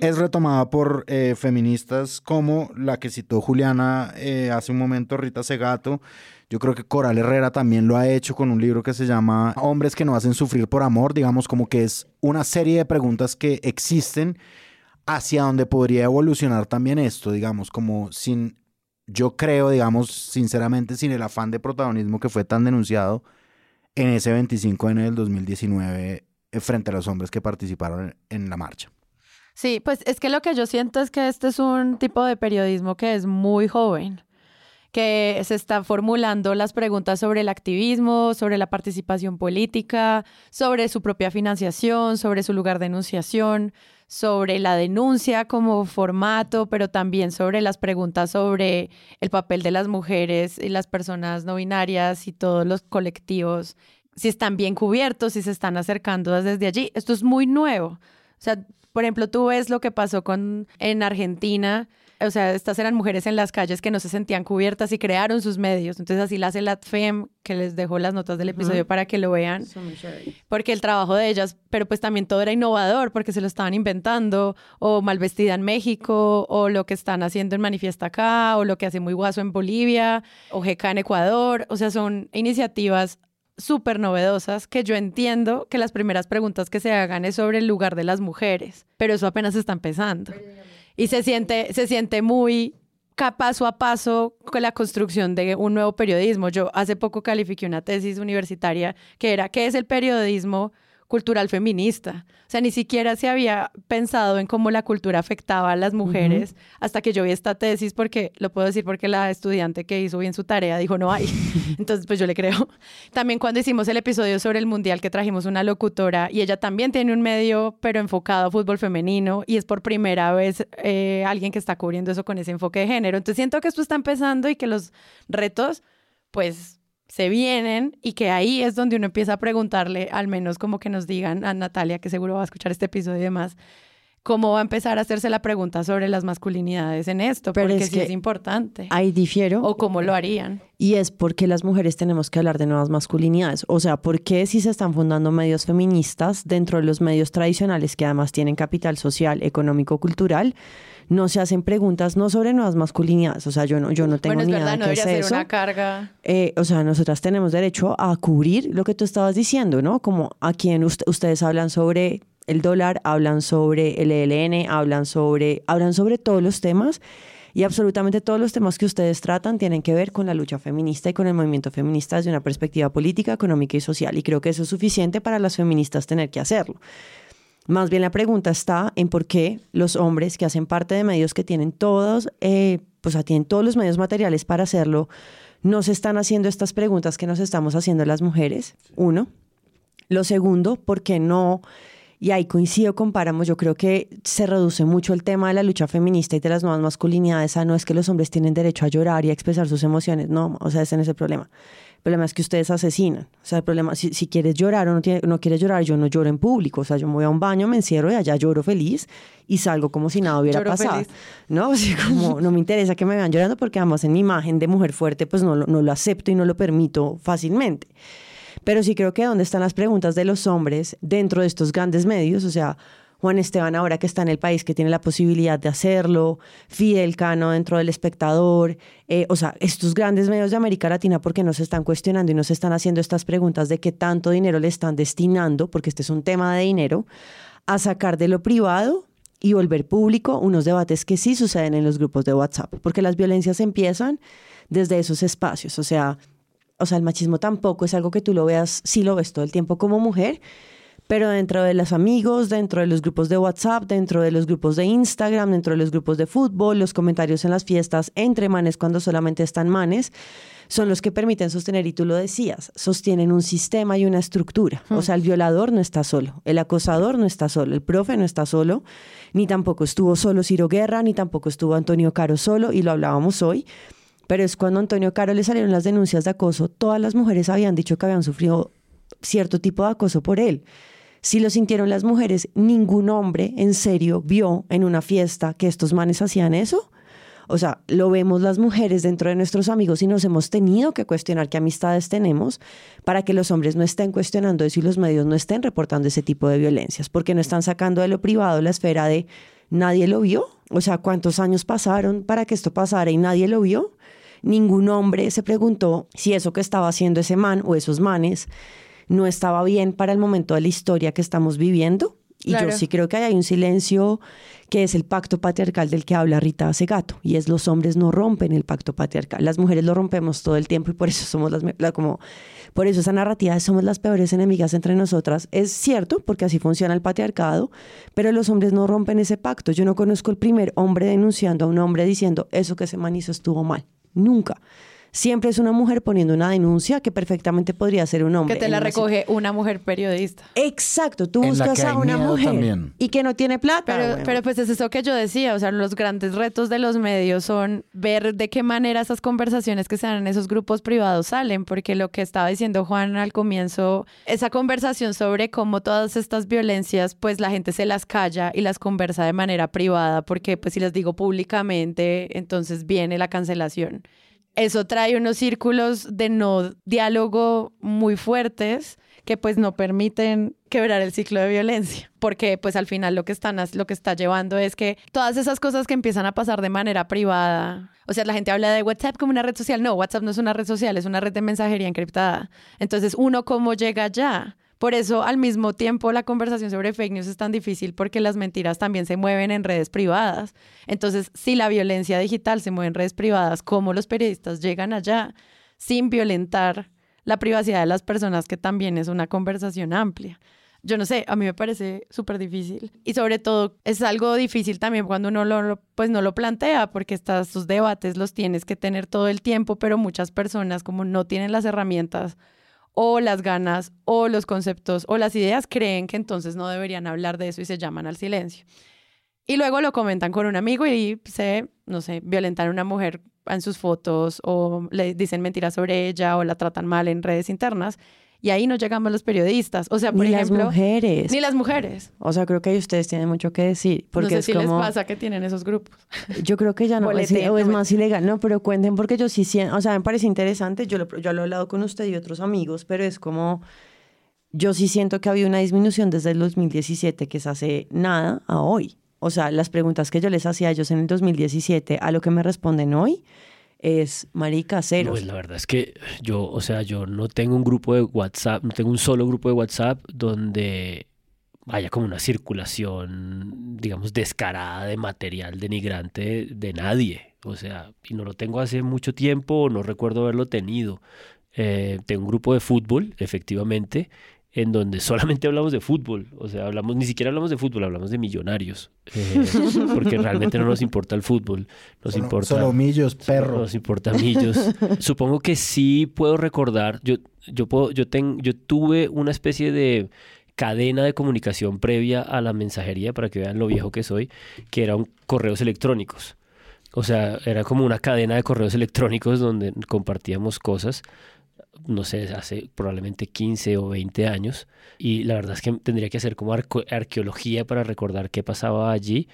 es retomada por eh, feministas como la que citó Juliana eh, hace un momento, Rita Segato. Yo creo que Coral Herrera también lo ha hecho con un libro que se llama Hombres que no hacen sufrir por amor, digamos como que es una serie de preguntas que existen hacia donde podría evolucionar también esto, digamos, como sin, yo creo, digamos, sinceramente, sin el afán de protagonismo que fue tan denunciado en ese 25N del 2019 eh, frente a los hombres que participaron en, en la marcha. Sí, pues es que lo que yo siento es que este es un tipo de periodismo que es muy joven, que se está formulando las preguntas sobre el activismo, sobre la participación política, sobre su propia financiación, sobre su lugar de enunciación, sobre la denuncia como formato, pero también sobre las preguntas sobre el papel de las mujeres y las personas no binarias y todos los colectivos, si están bien cubiertos, si se están acercando desde allí. Esto es muy nuevo. O sea, por ejemplo, tú ves lo que pasó con en Argentina. O sea, estas eran mujeres en las calles que no se sentían cubiertas y crearon sus medios. Entonces así la hace la FEM, que les dejo las notas del episodio para que lo vean. Porque el trabajo de ellas, pero pues también todo era innovador porque se lo estaban inventando, o mal vestida en México, o lo que están haciendo en Manifiesta acá, o lo que hace muy guaso en Bolivia, o GK en Ecuador. O sea, son iniciativas súper novedosas que yo entiendo que las primeras preguntas que se hagan es sobre el lugar de las mujeres, pero eso apenas está empezando. Y se siente, se siente muy paso a paso con la construcción de un nuevo periodismo. Yo hace poco califiqué una tesis universitaria que era ¿qué es el periodismo cultural feminista? O sea, ni siquiera se había pensado en cómo la cultura afectaba a las mujeres hasta que yo vi esta tesis porque, lo puedo decir porque la estudiante que hizo bien su tarea dijo no hay. [LAUGHS] Entonces, pues yo le creo. También cuando hicimos el episodio sobre el Mundial que trajimos una locutora y ella también tiene un medio, pero enfocado a fútbol femenino y es por primera vez eh, alguien que está cubriendo eso con ese enfoque de género. Entonces siento que esto está empezando y que los retos, pues se vienen y que ahí es donde uno empieza a preguntarle, al menos como que nos digan a Natalia, que seguro va a escuchar este episodio y demás, cómo va a empezar a hacerse la pregunta sobre las masculinidades en esto, Pero porque es sí que es importante. Ahí difiero. O cómo lo harían. Y es porque las mujeres tenemos que hablar de nuevas masculinidades. O sea, ¿por qué si se están fundando medios feministas dentro de los medios tradicionales que además tienen capital social, económico, cultural, no se hacen preguntas no sobre nuevas masculinidades? O sea, yo no, yo no tengo bueno, es ni verdad, no qué debería es ser eso. una carga. Eh, o sea, nosotras tenemos derecho a cubrir lo que tú estabas diciendo, ¿no? Como a quien ust- ustedes hablan sobre el dólar, hablan sobre el ELN, hablan sobre, hablan sobre todos los temas y absolutamente todos los temas que ustedes tratan tienen que ver con la lucha feminista y con el movimiento feminista desde una perspectiva política, económica y social. Y creo que eso es suficiente para las feministas tener que hacerlo. Más bien la pregunta está en por qué los hombres que hacen parte de medios que tienen todos, eh, pues, o sea, tienen todos los medios materiales para hacerlo, no se están haciendo estas preguntas que nos estamos haciendo las mujeres. Uno. Lo segundo, ¿por qué no? Y ahí coincido con Páramo, yo creo que se reduce mucho el tema de la lucha feminista y de las nuevas masculinidades a no es que los hombres tienen derecho a llorar y a expresar sus emociones, no, o sea, ese no es el problema. El problema es que ustedes asesinan. O sea, el problema, si, si quieres llorar o no, tiene- no quieres llorar, yo no lloro en público. O sea, yo me voy a un baño, me encierro y allá lloro feliz y salgo como si nada hubiera Lloro pasado. feliz. ¿No? [LAUGHS] Así como no me interesa que me vean llorando porque además en mi imagen de mujer fuerte pues no, lo- no lo acepto y no lo permito fácilmente. Pero sí creo que dónde están las preguntas de los hombres dentro de estos grandes medios, o sea, Juan Esteban ahora que está en el país, que tiene la posibilidad de hacerlo, Fidel Cano dentro del espectador, eh, o sea, estos grandes medios de América Latina, porque no se están cuestionando y no se están haciendo estas preguntas de qué tanto dinero le están destinando, porque este es un tema de dinero, a sacar de lo privado y volver público unos debates que sí suceden en los grupos de WhatsApp, porque las violencias empiezan desde esos espacios, o sea, o sea, el machismo tampoco es algo que tú lo veas, sí lo ves todo el tiempo como mujer, pero dentro de los amigos, dentro de los grupos de WhatsApp, dentro de los grupos de Instagram, dentro de los grupos de fútbol, los comentarios en las fiestas entre manes cuando solamente están manes, son los que permiten sostener, y tú lo decías, sostienen un sistema y una estructura. O sea, el violador no está solo, el acosador no está solo, el profe no está solo, ni tampoco estuvo solo Ciro Guerra, ni tampoco estuvo Antonio Caro solo, y lo hablábamos hoy. Pero es cuando a Antonio Caro le salieron las denuncias de acoso, todas las mujeres habían dicho que habían sufrido cierto tipo de acoso por él. Si lo sintieron las mujeres, ningún hombre en serio vio en una fiesta que estos manes hacían eso. O sea, lo vemos las mujeres dentro de nuestros amigos y nos hemos tenido que cuestionar qué amistades tenemos para que los hombres no estén cuestionando eso y los medios no estén reportando ese tipo de violencias, porque no están sacando de lo privado la esfera de nadie lo vio. O sea, ¿cuántos años pasaron para que esto pasara y nadie lo vio? Ningún hombre se preguntó si eso que estaba haciendo ese man o esos manes no estaba bien para el momento de la historia que estamos viviendo. Y Claro. yo sí creo que hay un silencio que es el pacto patriarcal del que habla Rita Segato, y es los hombres no rompen el pacto patriarcal, las mujeres lo rompemos todo el tiempo y por eso somos las, la- como, por eso esa narrativa de somos las peores enemigas entre nosotras es cierto, porque así funciona el patriarcado, pero los hombres no rompen ese pacto. Yo no conozco el primer hombre denunciando a un hombre diciendo eso que se man hizo estuvo mal, nunca. Siempre es una mujer poniendo una denuncia que perfectamente podría ser un hombre. Que te la una recoge una mujer periodista. Exacto, tú En buscas a una mujer también. y que no tiene plata. Pero, pero pues es eso que yo decía, o sea, los grandes retos de los medios son ver de qué manera esas conversaciones que se dan en esos grupos privados salen, porque lo que estaba diciendo Juan al comienzo, esa conversación sobre cómo todas estas violencias, pues la gente se las calla y las conversa de manera privada, porque pues si las digo públicamente, entonces viene la cancelación. Eso trae unos círculos de no diálogo muy fuertes que pues no permiten quebrar el ciclo de violencia, porque pues al final lo que están lo que está llevando es que todas esas cosas que empiezan a pasar de manera privada, o sea, la gente habla de WhatsApp como una red social, no, WhatsApp no es una red social, es una red de mensajería encriptada. Entonces, uno cómo llega allá? Por eso, al mismo tiempo, la conversación sobre fake news es tan difícil porque las mentiras también se mueven en redes privadas. Entonces, si la violencia digital se mueve en redes privadas, ¿cómo los periodistas llegan allá sin violentar la privacidad de las personas, que también es una conversación amplia? Yo no sé, a mí me parece súper difícil. Y sobre todo, es algo difícil también cuando uno lo, pues no lo plantea, porque estos debates los tienes que tener todo el tiempo, pero muchas personas, como no tienen las herramientas o las ganas o los conceptos o las ideas creen que entonces no deberían hablar de eso y se llaman al silencio. Y luego lo comentan con un amigo y se, no sé, violentan a una mujer en sus fotos o le dicen mentiras sobre ella o la tratan mal en redes internas. Y ahí no llegamos los periodistas. O sea, por ni ejemplo, las mujeres. ni las mujeres. O sea, creo que ahí ustedes tienen mucho que decir. Porque no sé es si les como, pasa que tienen esos grupos. Yo creo que ya no, es, o es más ilegal. No, pero cuenten porque yo sí siento, o sea, me parece interesante. Yo lo, yo lo he hablado con usted y otros amigos, pero es como, yo sí siento que ha habido una disminución desde el 2017, que es hace nada, a hoy. O sea, las preguntas que yo les hacía a ellos en el 2017, a lo que me responden hoy, es marica cero. Pues la verdad es que yo, o sea, yo no tengo un grupo de WhatsApp, no tengo un solo grupo de WhatsApp donde haya como una circulación, digamos, descarada de material denigrante de nadie. O sea, y no lo tengo hace mucho tiempo, no recuerdo haberlo tenido. Eh, tengo un grupo de fútbol, efectivamente, en donde [LAUGHS] solamente hablamos de fútbol. O sea, hablamos, ni siquiera hablamos de fútbol, hablamos de millonarios. eh, porque realmente no nos [LAUGHS] importa el fútbol. Nos Solo- importa. Solo perro. Nos importa millos. Supongo que sí puedo recordar. Yo, yo puedo, yo ten- yo tuve una especie de cadena de comunicación previa a la mensajería, para que vean lo viejo que soy, que eran correos electrónicos. O sea, era como una cadena de correos electrónicos donde compartíamos cosas, no sé, hace probablemente 15 o 20 años. Y la verdad es que tendría que hacer como arco- arqueología para recordar qué pasaba allí.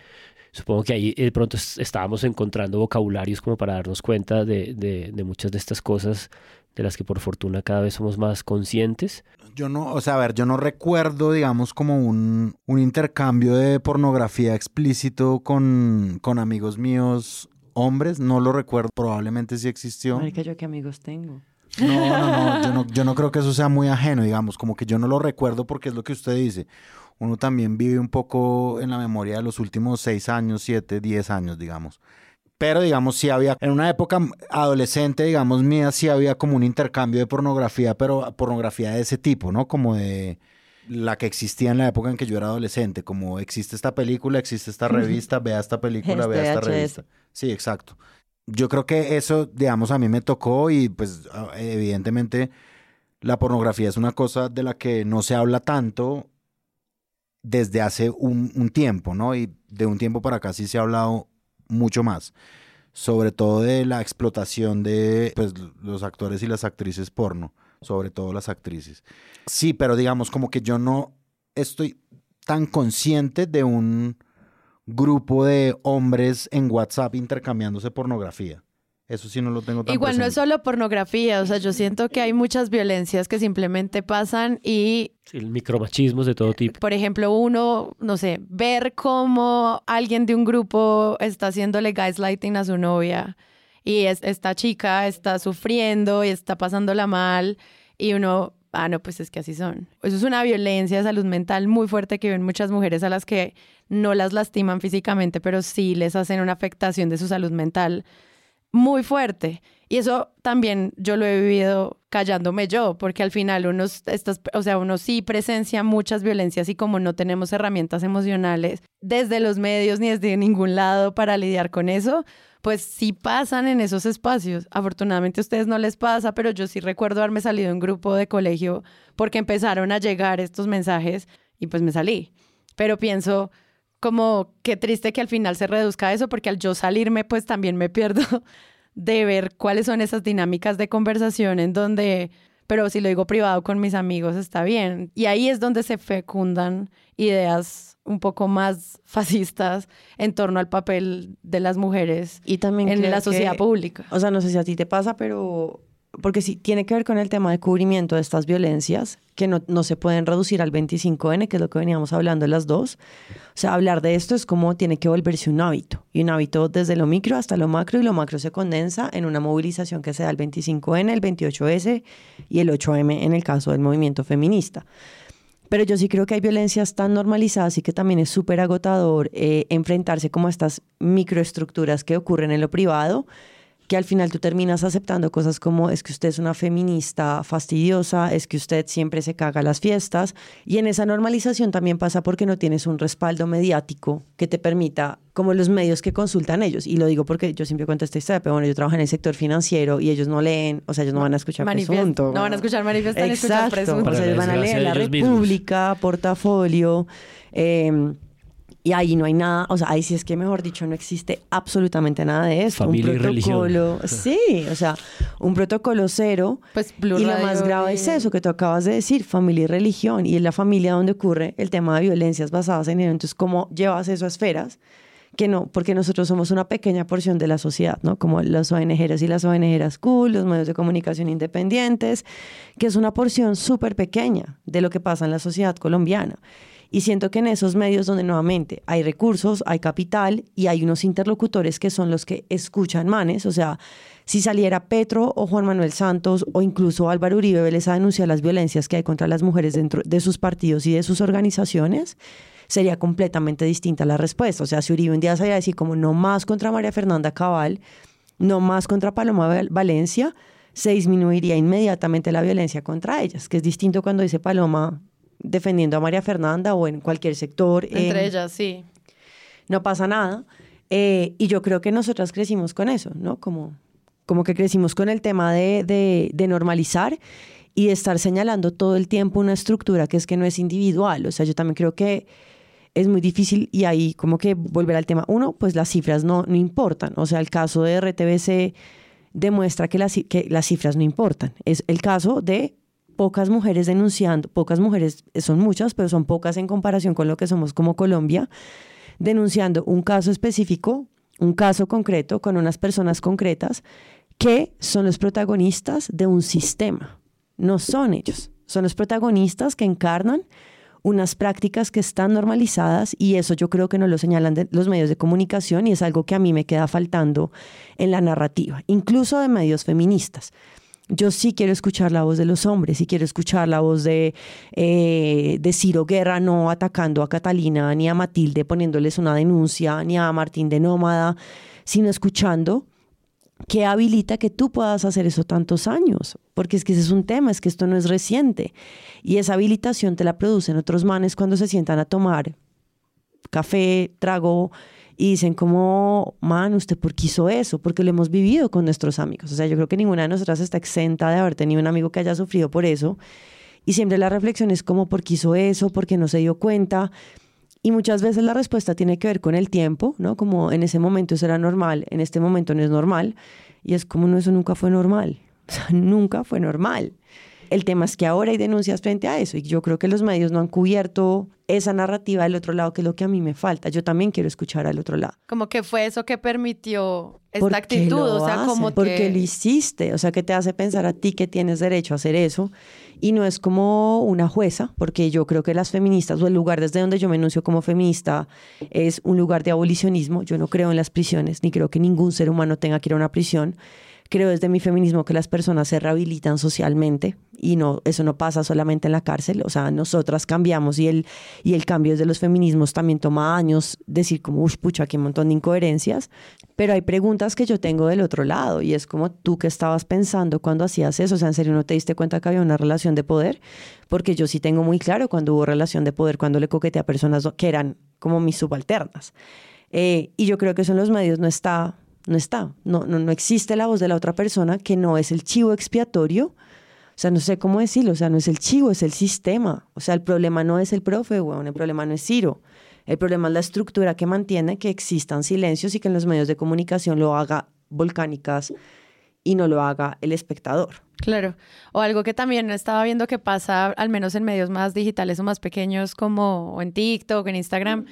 Supongo que ahí de pronto es- estábamos encontrando vocabularios como para darnos cuenta de, de- de muchas de estas cosas de las que por fortuna cada vez somos más conscientes. Yo no, o sea, a ver, yo no recuerdo, digamos, como un, un intercambio de pornografía explícito con, con amigos míos hombres. No lo recuerdo, probablemente sí existió. Marica, yo qué amigos tengo. No, no, no, yo no, yo no creo que eso sea muy ajeno, digamos, como que yo no lo recuerdo porque es lo que usted dice. Uno también vive un poco en la memoria de los últimos seis años, siete, diez años, digamos. Pero, digamos, sí había, en una época adolescente, digamos, mía, sí había como un intercambio de pornografía, pero pornografía de ese tipo, ¿no? Como de, la que existía en la época en que yo era adolescente, como existe esta película, existe esta [LAUGHS] revista, vea esta película, vea esta VHS. revista. Sí, exacto. Yo creo que eso, digamos, a mí me tocó y pues evidentemente la pornografía es una cosa de la que no se habla tanto desde hace un, un tiempo, ¿no? Y de un tiempo para acá sí se ha hablado mucho más, sobre todo de la explotación de pues, los actores y las actrices porno, sobre todo las actrices. Sí, pero digamos como que yo no estoy tan consciente de un grupo de hombres en WhatsApp intercambiándose pornografía. Eso sí no lo tengo tan Igual no es solo pornografía, o sea, yo siento que hay muchas violencias que simplemente pasan y, Sí, el micromachismos de todo tipo. por ejemplo, uno, no sé, ver cómo alguien de un grupo está haciéndole gaslighting a su novia y es- esta chica está sufriendo y está pasándola mal y uno, ah, no, pues es que así son. Eso es una violencia de salud mental muy fuerte que ven muchas mujeres a las que no las lastiman físicamente, pero sí les hacen una afectación de su salud mental muy fuerte. Y eso también yo lo he vivido callándome yo, porque al final uno, estas, o sea, uno sí presencia muchas violencias y como no tenemos herramientas emocionales desde los medios ni desde ningún lado para lidiar con eso, pues sí pasan en esos espacios. Afortunadamente a ustedes no les pasa, pero yo sí recuerdo haberme salido de un grupo de colegio porque empezaron a llegar estos mensajes y pues me salí. Pero pienso como qué triste que al final se reduzca a eso, porque al yo salirme, pues también me pierdo de ver cuáles son esas dinámicas de conversación en donde, pero si lo digo privado con mis amigos está bien. Y ahí es donde se fecundan ideas un poco más fascistas en torno al papel de las mujeres Y también en la sociedad que- pública. O sea, no sé si a ti te pasa, pero porque sí, tiene que ver con el tema de cubrimiento de estas violencias, que no, no se pueden reducir al 25N, que es lo que veníamos hablando las dos. O sea, hablar de esto es como tiene que volverse un hábito, y un hábito desde lo micro hasta lo macro, y lo macro se condensa en una movilización que se da el 25N, el 28S y el 8M en el caso del movimiento feminista. Pero yo sí creo que hay violencias tan normalizadas y que también es súper agotador eh, enfrentarse como a estas microestructuras que ocurren en lo privado, que al final tú terminas aceptando cosas como es que usted es una feminista fastidiosa, es que usted siempre se caga a las fiestas. Y en esa normalización también pasa porque no tienes un respaldo mediático que te permita, como los medios que consultan ellos. Y lo digo porque yo siempre cuento esta historia, pero bueno, yo trabajo en el sector financiero y ellos no leen, o sea, ellos no van a escuchar Manifiest- presunto. no van a escuchar manifiesto ni escuchar Exacto, presunto. o sea, ellos van a leer La mismos. República, Portafolio, eh, y ahí no hay nada, o sea, ahí sí es que, mejor dicho, no existe absolutamente nada de eso. Familia y un religión. protocolo, [LAUGHS] sí, o sea, un protocolo cero. Pues Blue y lo más grave y- es eso que tú acabas de decir, familia y religión, y es la familia donde ocurre el tema de violencias basadas en género. Entonces, ¿cómo llevas eso a esferas? Que no, porque nosotros somos una pequeña porción de la sociedad, ¿no? Como los ONGeros y las ONGeras cool, los medios de comunicación independientes, que es una porción súper pequeña de lo que pasa en la sociedad colombiana. Y siento que en esos medios donde nuevamente hay recursos, hay capital y hay unos interlocutores que son los que escuchan manes, o sea, si saliera Petro o Juan Manuel Santos o incluso Álvaro Uribe Vélez a denunciar las violencias que hay contra las mujeres dentro de sus partidos y de sus organizaciones, sería completamente distinta la respuesta. O sea, si Uribe un día saliera a decir como no más contra María Fernanda Cabal, no más contra Paloma Val- Valencia, se disminuiría inmediatamente la violencia contra ellas, que es distinto cuando dice Paloma defendiendo a María Fernanda o en cualquier sector. Entre eh, ellas, sí. no pasa nada. Eh, y yo creo que nosotras crecimos con eso, ¿no? Como, como que crecimos con el tema de, de, de normalizar y de estar señalando todo el tiempo una estructura que es que no es individual. O sea, yo también creo que es muy difícil y ahí como que volver al tema. Uno, pues las cifras no, no importan. O sea, el caso de RTBC demuestra que las, que las cifras no importan. Es el caso de pocas mujeres denunciando, pocas mujeres, son muchas, pero son pocas en comparación con lo que somos como Colombia, denunciando un caso específico, un caso concreto con unas personas concretas que son los protagonistas de un sistema. No son ellos, son los protagonistas que encarnan unas prácticas que están normalizadas y eso yo creo que no lo señalan los medios de comunicación y es algo que a mí me queda faltando en la narrativa, incluso de medios feministas. Yo sí quiero escuchar la voz de los hombres, sí quiero escuchar la voz de, eh, de Ciro Guerra no atacando a Catalina ni a Matilde poniéndoles una denuncia, ni a Martín de Nómada, sino escuchando ¿Qué habilita que tú puedas hacer eso tantos años? Porque es que ese es un tema, es que esto no es reciente. Y esa habilitación te la producen otros manes cuando se sientan a tomar café, trago, y dicen como, man, ¿usted por qué hizo eso? Porque lo hemos vivido con nuestros amigos. O sea, yo creo que ninguna de nosotras está exenta de haber tenido un amigo que haya sufrido por eso. Y siempre la reflexión es como, ¿por qué hizo eso? ¿Por qué no se dio cuenta? Y muchas veces la respuesta tiene que ver con el tiempo, ¿no? Como en ese momento eso era normal, en este momento no es normal. Y es como, no, eso nunca fue normal. [LAUGHS] O sea, nunca fue normal. El tema es que ahora hay denuncias frente a eso y yo creo que los medios no han cubierto esa narrativa del otro lado, que es lo que a mí me falta. Yo también quiero escuchar al otro lado. Como que fue eso que permitió esta ¿Por qué actitud, o sea, como Porque que... lo hiciste, o sea, que te hace pensar a ti que tienes derecho a hacer eso. Y no es como una jueza, porque yo creo que las feministas, o el lugar desde donde yo me enuncio como feminista, es un lugar de abolicionismo. Yo no creo en las prisiones, ni creo que ningún ser humano tenga que ir a una prisión. Creo desde mi feminismo que las personas se rehabilitan socialmente y no, eso no pasa solamente en la cárcel. O sea, nosotras cambiamos y el, y el cambio desde los feminismos también toma años decir como, uy, pucha, aquí hay un montón de incoherencias. Pero hay preguntas que yo tengo del otro lado y es como tú que estabas pensando cuando hacías eso. O sea, ¿en serio no te diste cuenta que había una relación de poder? Porque yo sí tengo muy claro cuando hubo relación de poder, cuando le coqueteé a personas que eran como mis subalternas. Eh, y yo creo que eso en los medios no está no está, no, no, no existe la voz de la otra persona que no es el chivo expiatorio. O sea, no sé cómo decirlo, o sea, no es el chivo, es el sistema. O sea, el problema no es el profe, weón, el problema no es Ciro. El problema es la estructura que mantiene que existan silencios y que en los medios de comunicación lo haga volcánicas y no lo haga el espectador. Claro. O algo que también estaba viendo que pasa, al menos en medios más digitales o más pequeños, como en TikTok, en Instagram.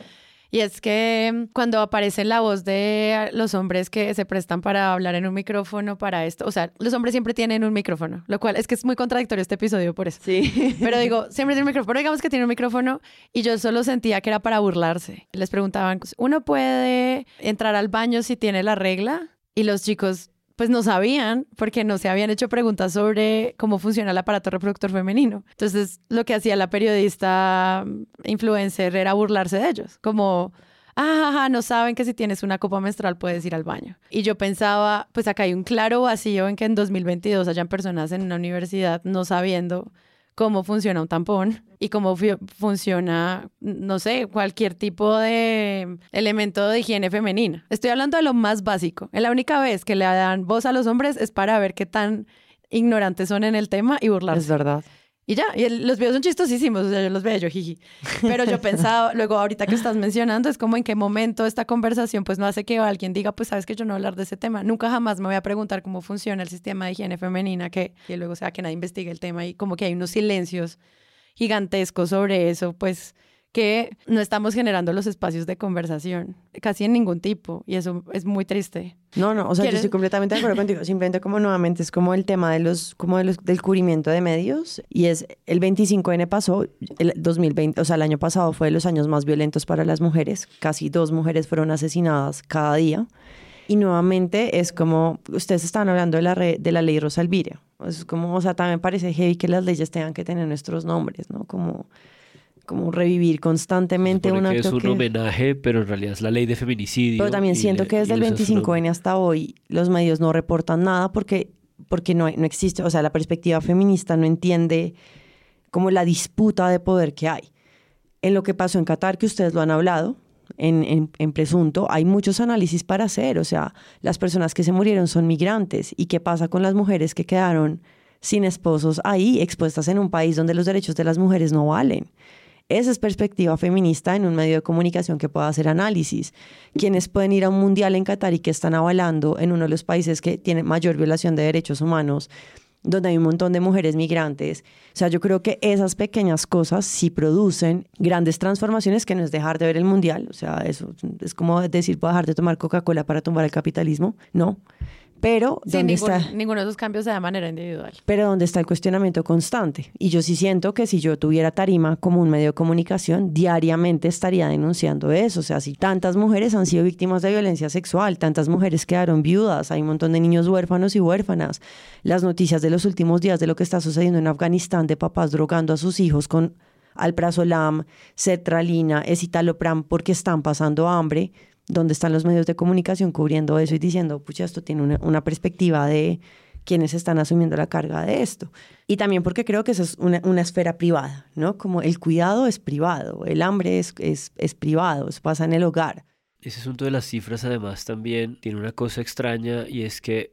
Y es que cuando aparece la voz de los hombres que se prestan para hablar en un micrófono para esto, o sea, los hombres siempre tienen un micrófono, lo cual es que es muy contradictorio este episodio por eso. Sí. Pero digo, [LAUGHS] siempre tiene un micrófono, digamos que tiene un micrófono y yo solo sentía que era para burlarse. Les preguntaban, ¿uno puede entrar al baño si tiene la regla? Y los chicos pues no sabían porque no se habían hecho preguntas sobre cómo funciona el aparato reproductor femenino. Entonces, lo que hacía la periodista influencer era burlarse de ellos, como, ah, no saben que si tienes una copa menstrual puedes ir al baño. Y yo pensaba, pues acá hay un claro vacío en que en 2022 hayan personas en una universidad no sabiendo cómo funciona un tampón y cómo funciona, no sé, cualquier tipo de elemento de higiene femenina. Estoy hablando de lo más básico. La única vez que le dan voz a los hombres es para ver qué tan ignorantes son en el tema y burlarse. Es verdad. Y ya, y el- los videos son chistosísimos, o sea, yo los veo, yo jiji. Pero yo pensaba, [LAUGHS] luego ahorita que estás mencionando, es como en qué momento esta conversación pues no hace que alguien diga, pues sabes que yo no voy a hablar de ese tema. Nunca jamás me voy a preguntar cómo funciona el sistema de higiene femenina, que, que luego sea que nadie investigue el tema y como que hay unos silencios gigantescos sobre eso, pues que no estamos generando los espacios de conversación, casi en ningún tipo, y eso es muy triste. No, no, o sea, yo estoy completamente de acuerdo contigo. Simplemente como nuevamente es como el tema de los, como de los, del cubrimiento de medios y es el 25N pasó, el 2020, o sea, el año pasado fue de los años más violentos para las mujeres. Casi dos mujeres fueron asesinadas cada día. Y nuevamente es como, ustedes estaban hablando de la, re- de la ley Rosa Elvira. Es como, o sea, también parece heavy que las leyes tengan que tener nuestros nombres, ¿no? Como, como revivir constantemente Supone un que acto es un que... homenaje, pero en realidad es la ley de feminicidio. Pero también siento que desde el usa su nombre. 25N hasta hoy los medios no reportan nada porque, porque no, no existe, o sea, la perspectiva feminista no entiende como la disputa de poder que hay. En lo que pasó en Qatar, que ustedes lo han hablado, en, en, en presunto, hay muchos análisis para hacer, o sea, las personas que se murieron son migrantes y qué pasa con las mujeres que quedaron sin esposos ahí, expuestas en un país donde los derechos de las mujeres no valen. Esa es perspectiva feminista en un medio de comunicación que pueda hacer análisis. Quienes pueden ir a un mundial en Qatar y que están avalando en uno de los países que tiene mayor violación de derechos humanos, donde hay un montón de mujeres migrantes. O sea, yo creo que esas pequeñas cosas sí producen grandes transformaciones que no es dejar de ver el mundial. O sea, eso es como decir, puedo dejar de tomar Coca-Cola para tumbar el capitalismo. No. Pero, Sí, ¿dónde ningún- está? ninguno de esos cambios se da de manera individual. pero donde está el cuestionamiento constante. Y yo sí siento que si yo tuviera Tarima como un medio de comunicación, diariamente estaría denunciando eso. O sea, si tantas mujeres han sido víctimas de violencia sexual, tantas mujeres quedaron viudas, hay un montón de niños huérfanos y huérfanas, las noticias de los últimos días de lo que está sucediendo en Afganistán, de papás drogando a sus hijos con alprazolam, sertralina, escitalopram porque están pasando hambre. ¿Dónde están los medios de comunicación cubriendo eso y diciendo, pucha, esto tiene una, una perspectiva de quienes están asumiendo la carga de esto? Y también porque creo que eso es una, una esfera privada, ¿no? Como el cuidado es privado, el hambre es, es, es privado, eso pasa en el hogar. Ese asunto de las cifras además también tiene una cosa extraña y es que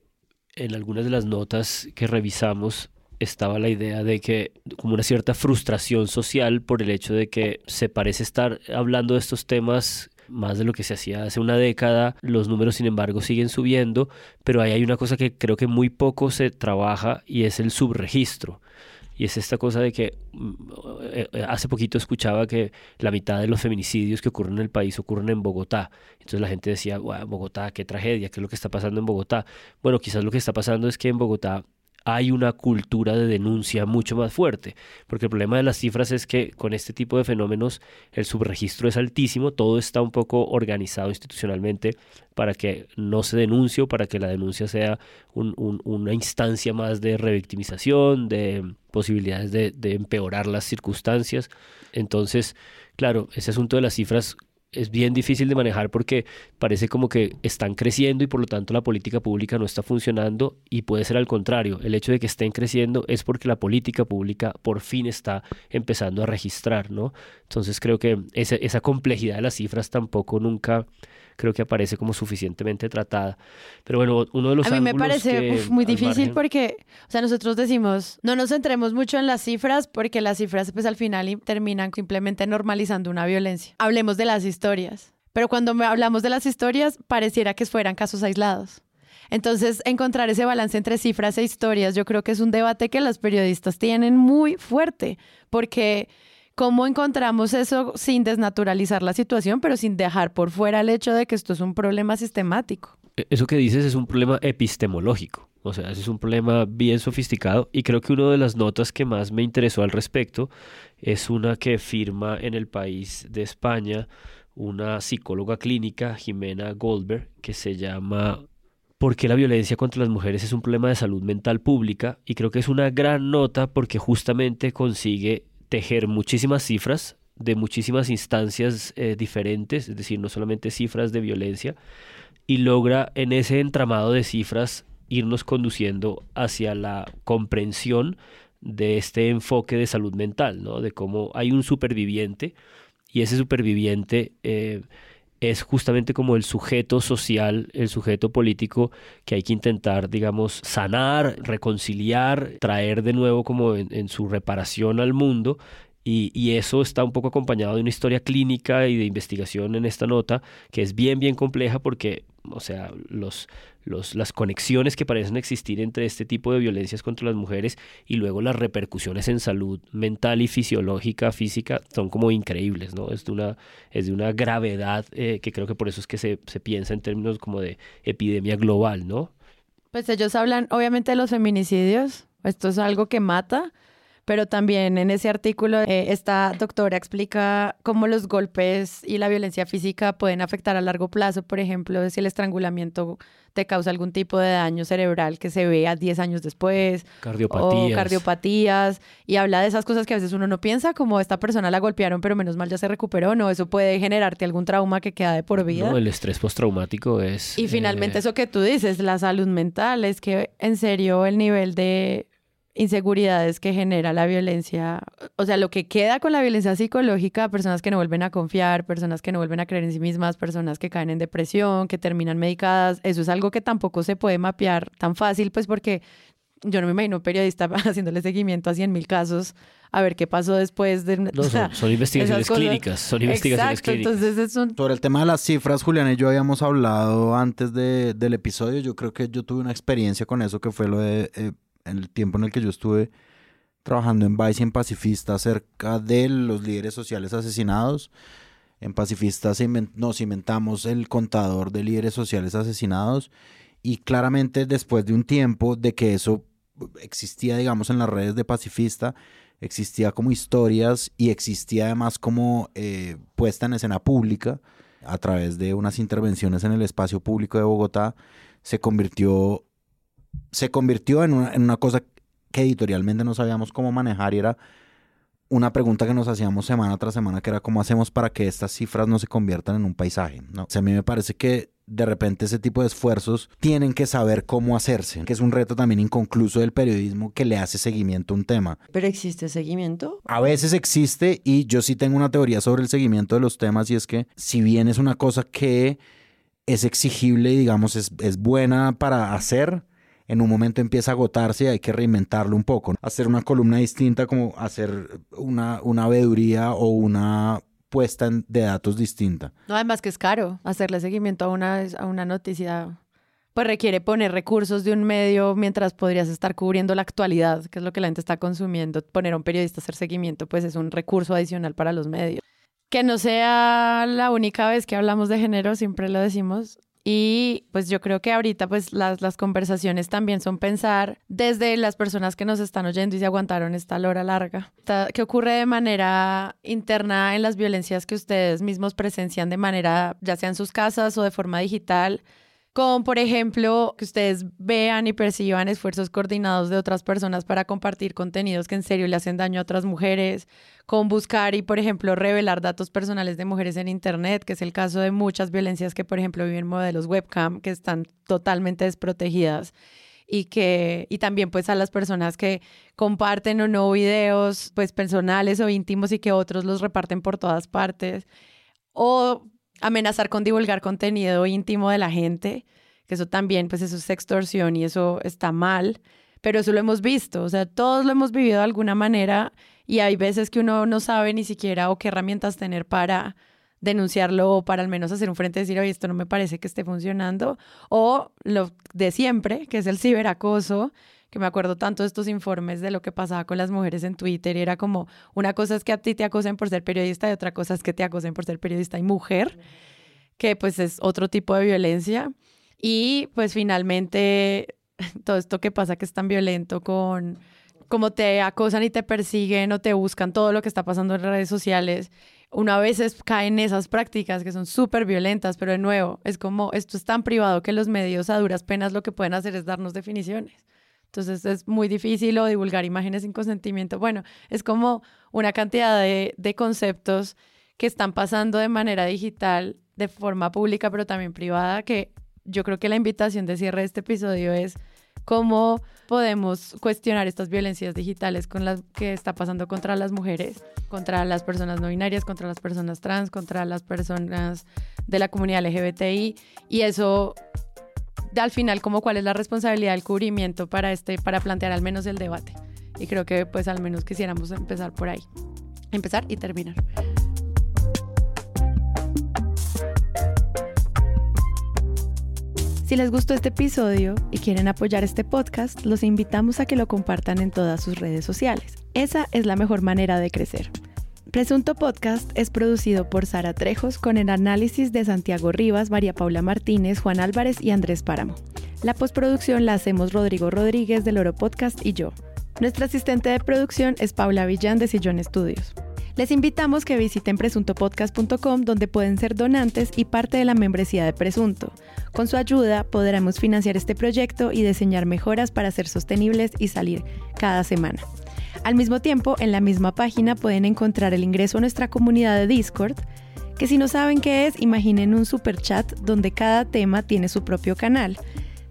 en algunas de las notas que revisamos estaba la idea de que como una cierta frustración social por el hecho de que se parece estar hablando de estos temas más de lo que se hacía hace una década, los números sin embargo siguen subiendo, pero ahí hay una cosa que creo que muy poco se trabaja y es el subregistro. Y es esta cosa de que mm, eh, eh, hace poquito escuchaba que la mitad de los feminicidios que ocurren en el país ocurren en Bogotá. Entonces la gente decía, "Guau, Bogotá, qué tragedia, qué es lo que está pasando en Bogotá. Bueno, quizás lo que está pasando es que en Bogotá hay una cultura de denuncia mucho más fuerte, porque el problema de las cifras es que con este tipo de fenómenos el subregistro es altísimo, todo está un poco organizado institucionalmente para que no se denuncie o para que la denuncia sea un- un- una instancia más de revictimización, de posibilidades de, de empeorar las circunstancias. Entonces, claro, ese asunto de las cifras es bien difícil de manejar porque parece como que están creciendo y por lo tanto la política pública no está funcionando y puede ser al contrario. El hecho de que estén creciendo es porque la política pública por fin está empezando a registrar, ¿no? Entonces creo que esa, esa complejidad de las cifras tampoco nunca creo que aparece como suficientemente tratada. Pero bueno, uno de los A mí me parece que, uf, muy difícil margen- porque, o sea, nosotros decimos, no nos centremos mucho en las cifras porque las cifras pues al final terminan simplemente normalizando una violencia. Hablemos de las historias. Pero cuando hablamos de las historias, pareciera que fueran casos aislados. Entonces, encontrar ese balance entre cifras e historias, yo creo que es un debate que los periodistas tienen muy fuerte, porque ¿cómo encontramos eso sin desnaturalizar la situación, pero sin dejar por fuera el hecho de que esto es un problema sistemático? E, Eso que dices es un problema epistemológico, o sea, es un problema bien sofisticado y creo que una de las notas que más me interesó al respecto es una que firma en el país de España una psicóloga clínica, Jimena Goldberg, que se llama ¿Por qué la violencia contra las mujeres es un problema de salud mental pública? Y creo que es una gran nota porque justamente consigue tejer muchísimas cifras de muchísimas instancias eh, diferentes, es decir, no solamente cifras de violencia, y logra en ese entramado de cifras irnos conduciendo hacia la comprensión de este enfoque de salud mental, ¿no? De cómo hay un superviviente y ese superviviente eh, es justamente como el sujeto social, el sujeto político que hay que intentar, digamos, sanar, reconciliar, traer de nuevo como en, su reparación al mundo. Y eso está un poco acompañado de una historia clínica y de investigación en esta nota, que es bien, bien compleja porque, o sea, los, los, las conexiones que parecen existir entre este tipo de violencias contra las mujeres y luego las repercusiones en salud mental y fisiológica, física, son como increíbles, ¿no? Es de una, es de una gravedad eh, que creo que por eso es que se, se piensa en términos como de epidemia global, ¿no? Pues ellos hablan obviamente de los feminicidios, esto es algo que mata, pero también en ese artículo eh, esta doctora explica cómo los golpes y la violencia física pueden afectar a largo plazo, por ejemplo, si el estrangulamiento te causa algún tipo de daño cerebral que se ve a 10 años después, Cardiopatías. o cardiopatías, y habla de esas cosas que a veces uno no piensa, como esta persona la golpearon, pero menos mal ya se recuperó, no, eso puede generarte algún trauma que queda de por vida. No, el estrés postraumático es... Y finalmente eh, eso que tú dices, la salud mental, es que en serio el nivel de inseguridades que genera la violencia, o sea, lo que queda con la violencia psicológica, personas que no vuelven a confiar, personas que no vuelven a creer en sí mismas, personas que caen en depresión, que terminan medicadas, eso es algo que tampoco se puede mapear tan fácil, pues porque yo no me imagino un periodista [LAUGHS] haciéndole seguimiento a 100 mil casos a ver qué pasó después de... No, son, son investigaciones clínicas, son investigaciones Exacto, clínicas. entonces es un... Sobre el tema de las cifras, Julián y yo habíamos hablado antes de- del episodio. Yo creo que yo tuve una experiencia con eso, que fue lo de eh, el tiempo en el que yo estuve trabajando en Vice y en Pacifista acerca de los líderes sociales asesinados. En Pacifista se inven- nos inventamos el contador de líderes sociales asesinados y claramente después de un tiempo de que eso existía, digamos, en las redes de Pacifista, existía como historias y existía además como eh, puesta en escena pública a través de unas intervenciones en el espacio público de Bogotá, se convirtió, se convirtió en una, en una cosa que editorialmente no sabíamos cómo manejar y era una pregunta que nos hacíamos semana tras semana, que era cómo hacemos para que estas cifras no se conviertan en un paisaje. ¿no? O sea, a mí me parece que de repente ese tipo de esfuerzos tienen que saber cómo hacerse, que es un reto también inconcluso del periodismo que le hace seguimiento a un tema. ¿Pero existe seguimiento? A veces existe y yo sí tengo una teoría sobre el seguimiento de los temas y es que si bien es una cosa que es exigible y digamos es, es buena para hacer, en un momento empieza a agotarse y hay que reinventarlo un poco. Hacer una columna distinta como hacer una, una veeduría o una puesta de datos distinta. No, además que es caro hacerle seguimiento a una, a una noticia. Pues requiere poner recursos de un medio mientras podrías estar cubriendo la actualidad, que es lo que la gente está consumiendo. Poner a un periodista a hacer seguimiento, pues es un recurso adicional para los medios. Que no sea la única vez que hablamos de género, siempre lo decimos. Y pues yo creo que ahorita pues las, las conversaciones también son pensar desde las personas que nos están oyendo y se aguantaron esta hora larga. ¿Qué ocurre de manera interna en las violencias que ustedes mismos presencian de manera, ya sea en sus casas o de forma digital? Con, por ejemplo, que ustedes vean y perciban esfuerzos coordinados de otras personas para compartir contenidos que en serio le hacen daño a otras mujeres, con buscar y, por ejemplo, revelar datos personales de mujeres en Internet, que es el caso de muchas violencias que, por ejemplo, viven modelos webcam, que están totalmente desprotegidas y que y también pues a las personas que comparten o no videos pues personales o íntimos y que otros los reparten por todas partes. O amenazar con divulgar contenido íntimo de la gente, que eso también pues eso es extorsión y eso está mal, pero eso lo hemos visto, o sea, todos lo hemos vivido de alguna manera y hay veces que uno no sabe ni siquiera o qué herramientas tener para denunciarlo o para al menos hacer un frente y decir, oye, esto no me parece que esté funcionando. O lo de siempre, que es el ciberacoso, que me acuerdo tanto de estos informes de lo que pasaba con las mujeres en Twitter. Y era como, una cosa es que a ti te acosen por ser periodista y otra cosa es que te acosen por ser periodista y mujer, que pues es otro tipo de violencia. Y pues finalmente [LAUGHS] todo esto que pasa que es tan violento con cómo te acosan y te persiguen o te buscan todo lo que está pasando en redes sociales. Uno a veces cae en esas prácticas que son súper violentas, pero de nuevo, es como esto es tan privado que los medios a duras penas lo que pueden hacer es darnos definiciones. Entonces es muy difícil o divulgar imágenes sin consentimiento. Bueno, es como una cantidad de, de conceptos que están pasando de manera digital, de forma pública, pero también privada, que yo creo que la invitación de cierre de este episodio es cómo podemos cuestionar estas violencias digitales con las que está pasando contra las mujeres, contra las personas no binarias, contra las personas trans, contra las personas de la comunidad LGBTI y eso al final como cuál es la responsabilidad del cubrimiento para este para plantear al menos el debate. Y creo que pues al menos quisiéramos empezar por ahí. Empezar y terminar. Si les gustó este episodio y quieren apoyar este podcast, los invitamos a que lo compartan en todas sus redes sociales. Esa es la mejor manera de crecer. Presunto Podcast es producido por Sara Trejos con el análisis de Santiago Rivas, María Paula Martínez, Juan Álvarez y Andrés Páramo. La postproducción la hacemos Rodrigo Rodríguez del Oro Podcast y yo. Nuestra asistente de producción es Paula Villán de Sillón Estudios. Les invitamos que visiten presuntopodcast.com donde pueden ser donantes y parte de la membresía de Presunto. Con su ayuda podremos financiar este proyecto y diseñar mejoras para ser sostenibles y salir cada semana. Al mismo tiempo, en la misma página pueden encontrar el ingreso a nuestra comunidad de Discord, que si no saben qué es, imaginen un super chat donde cada tema tiene su propio canal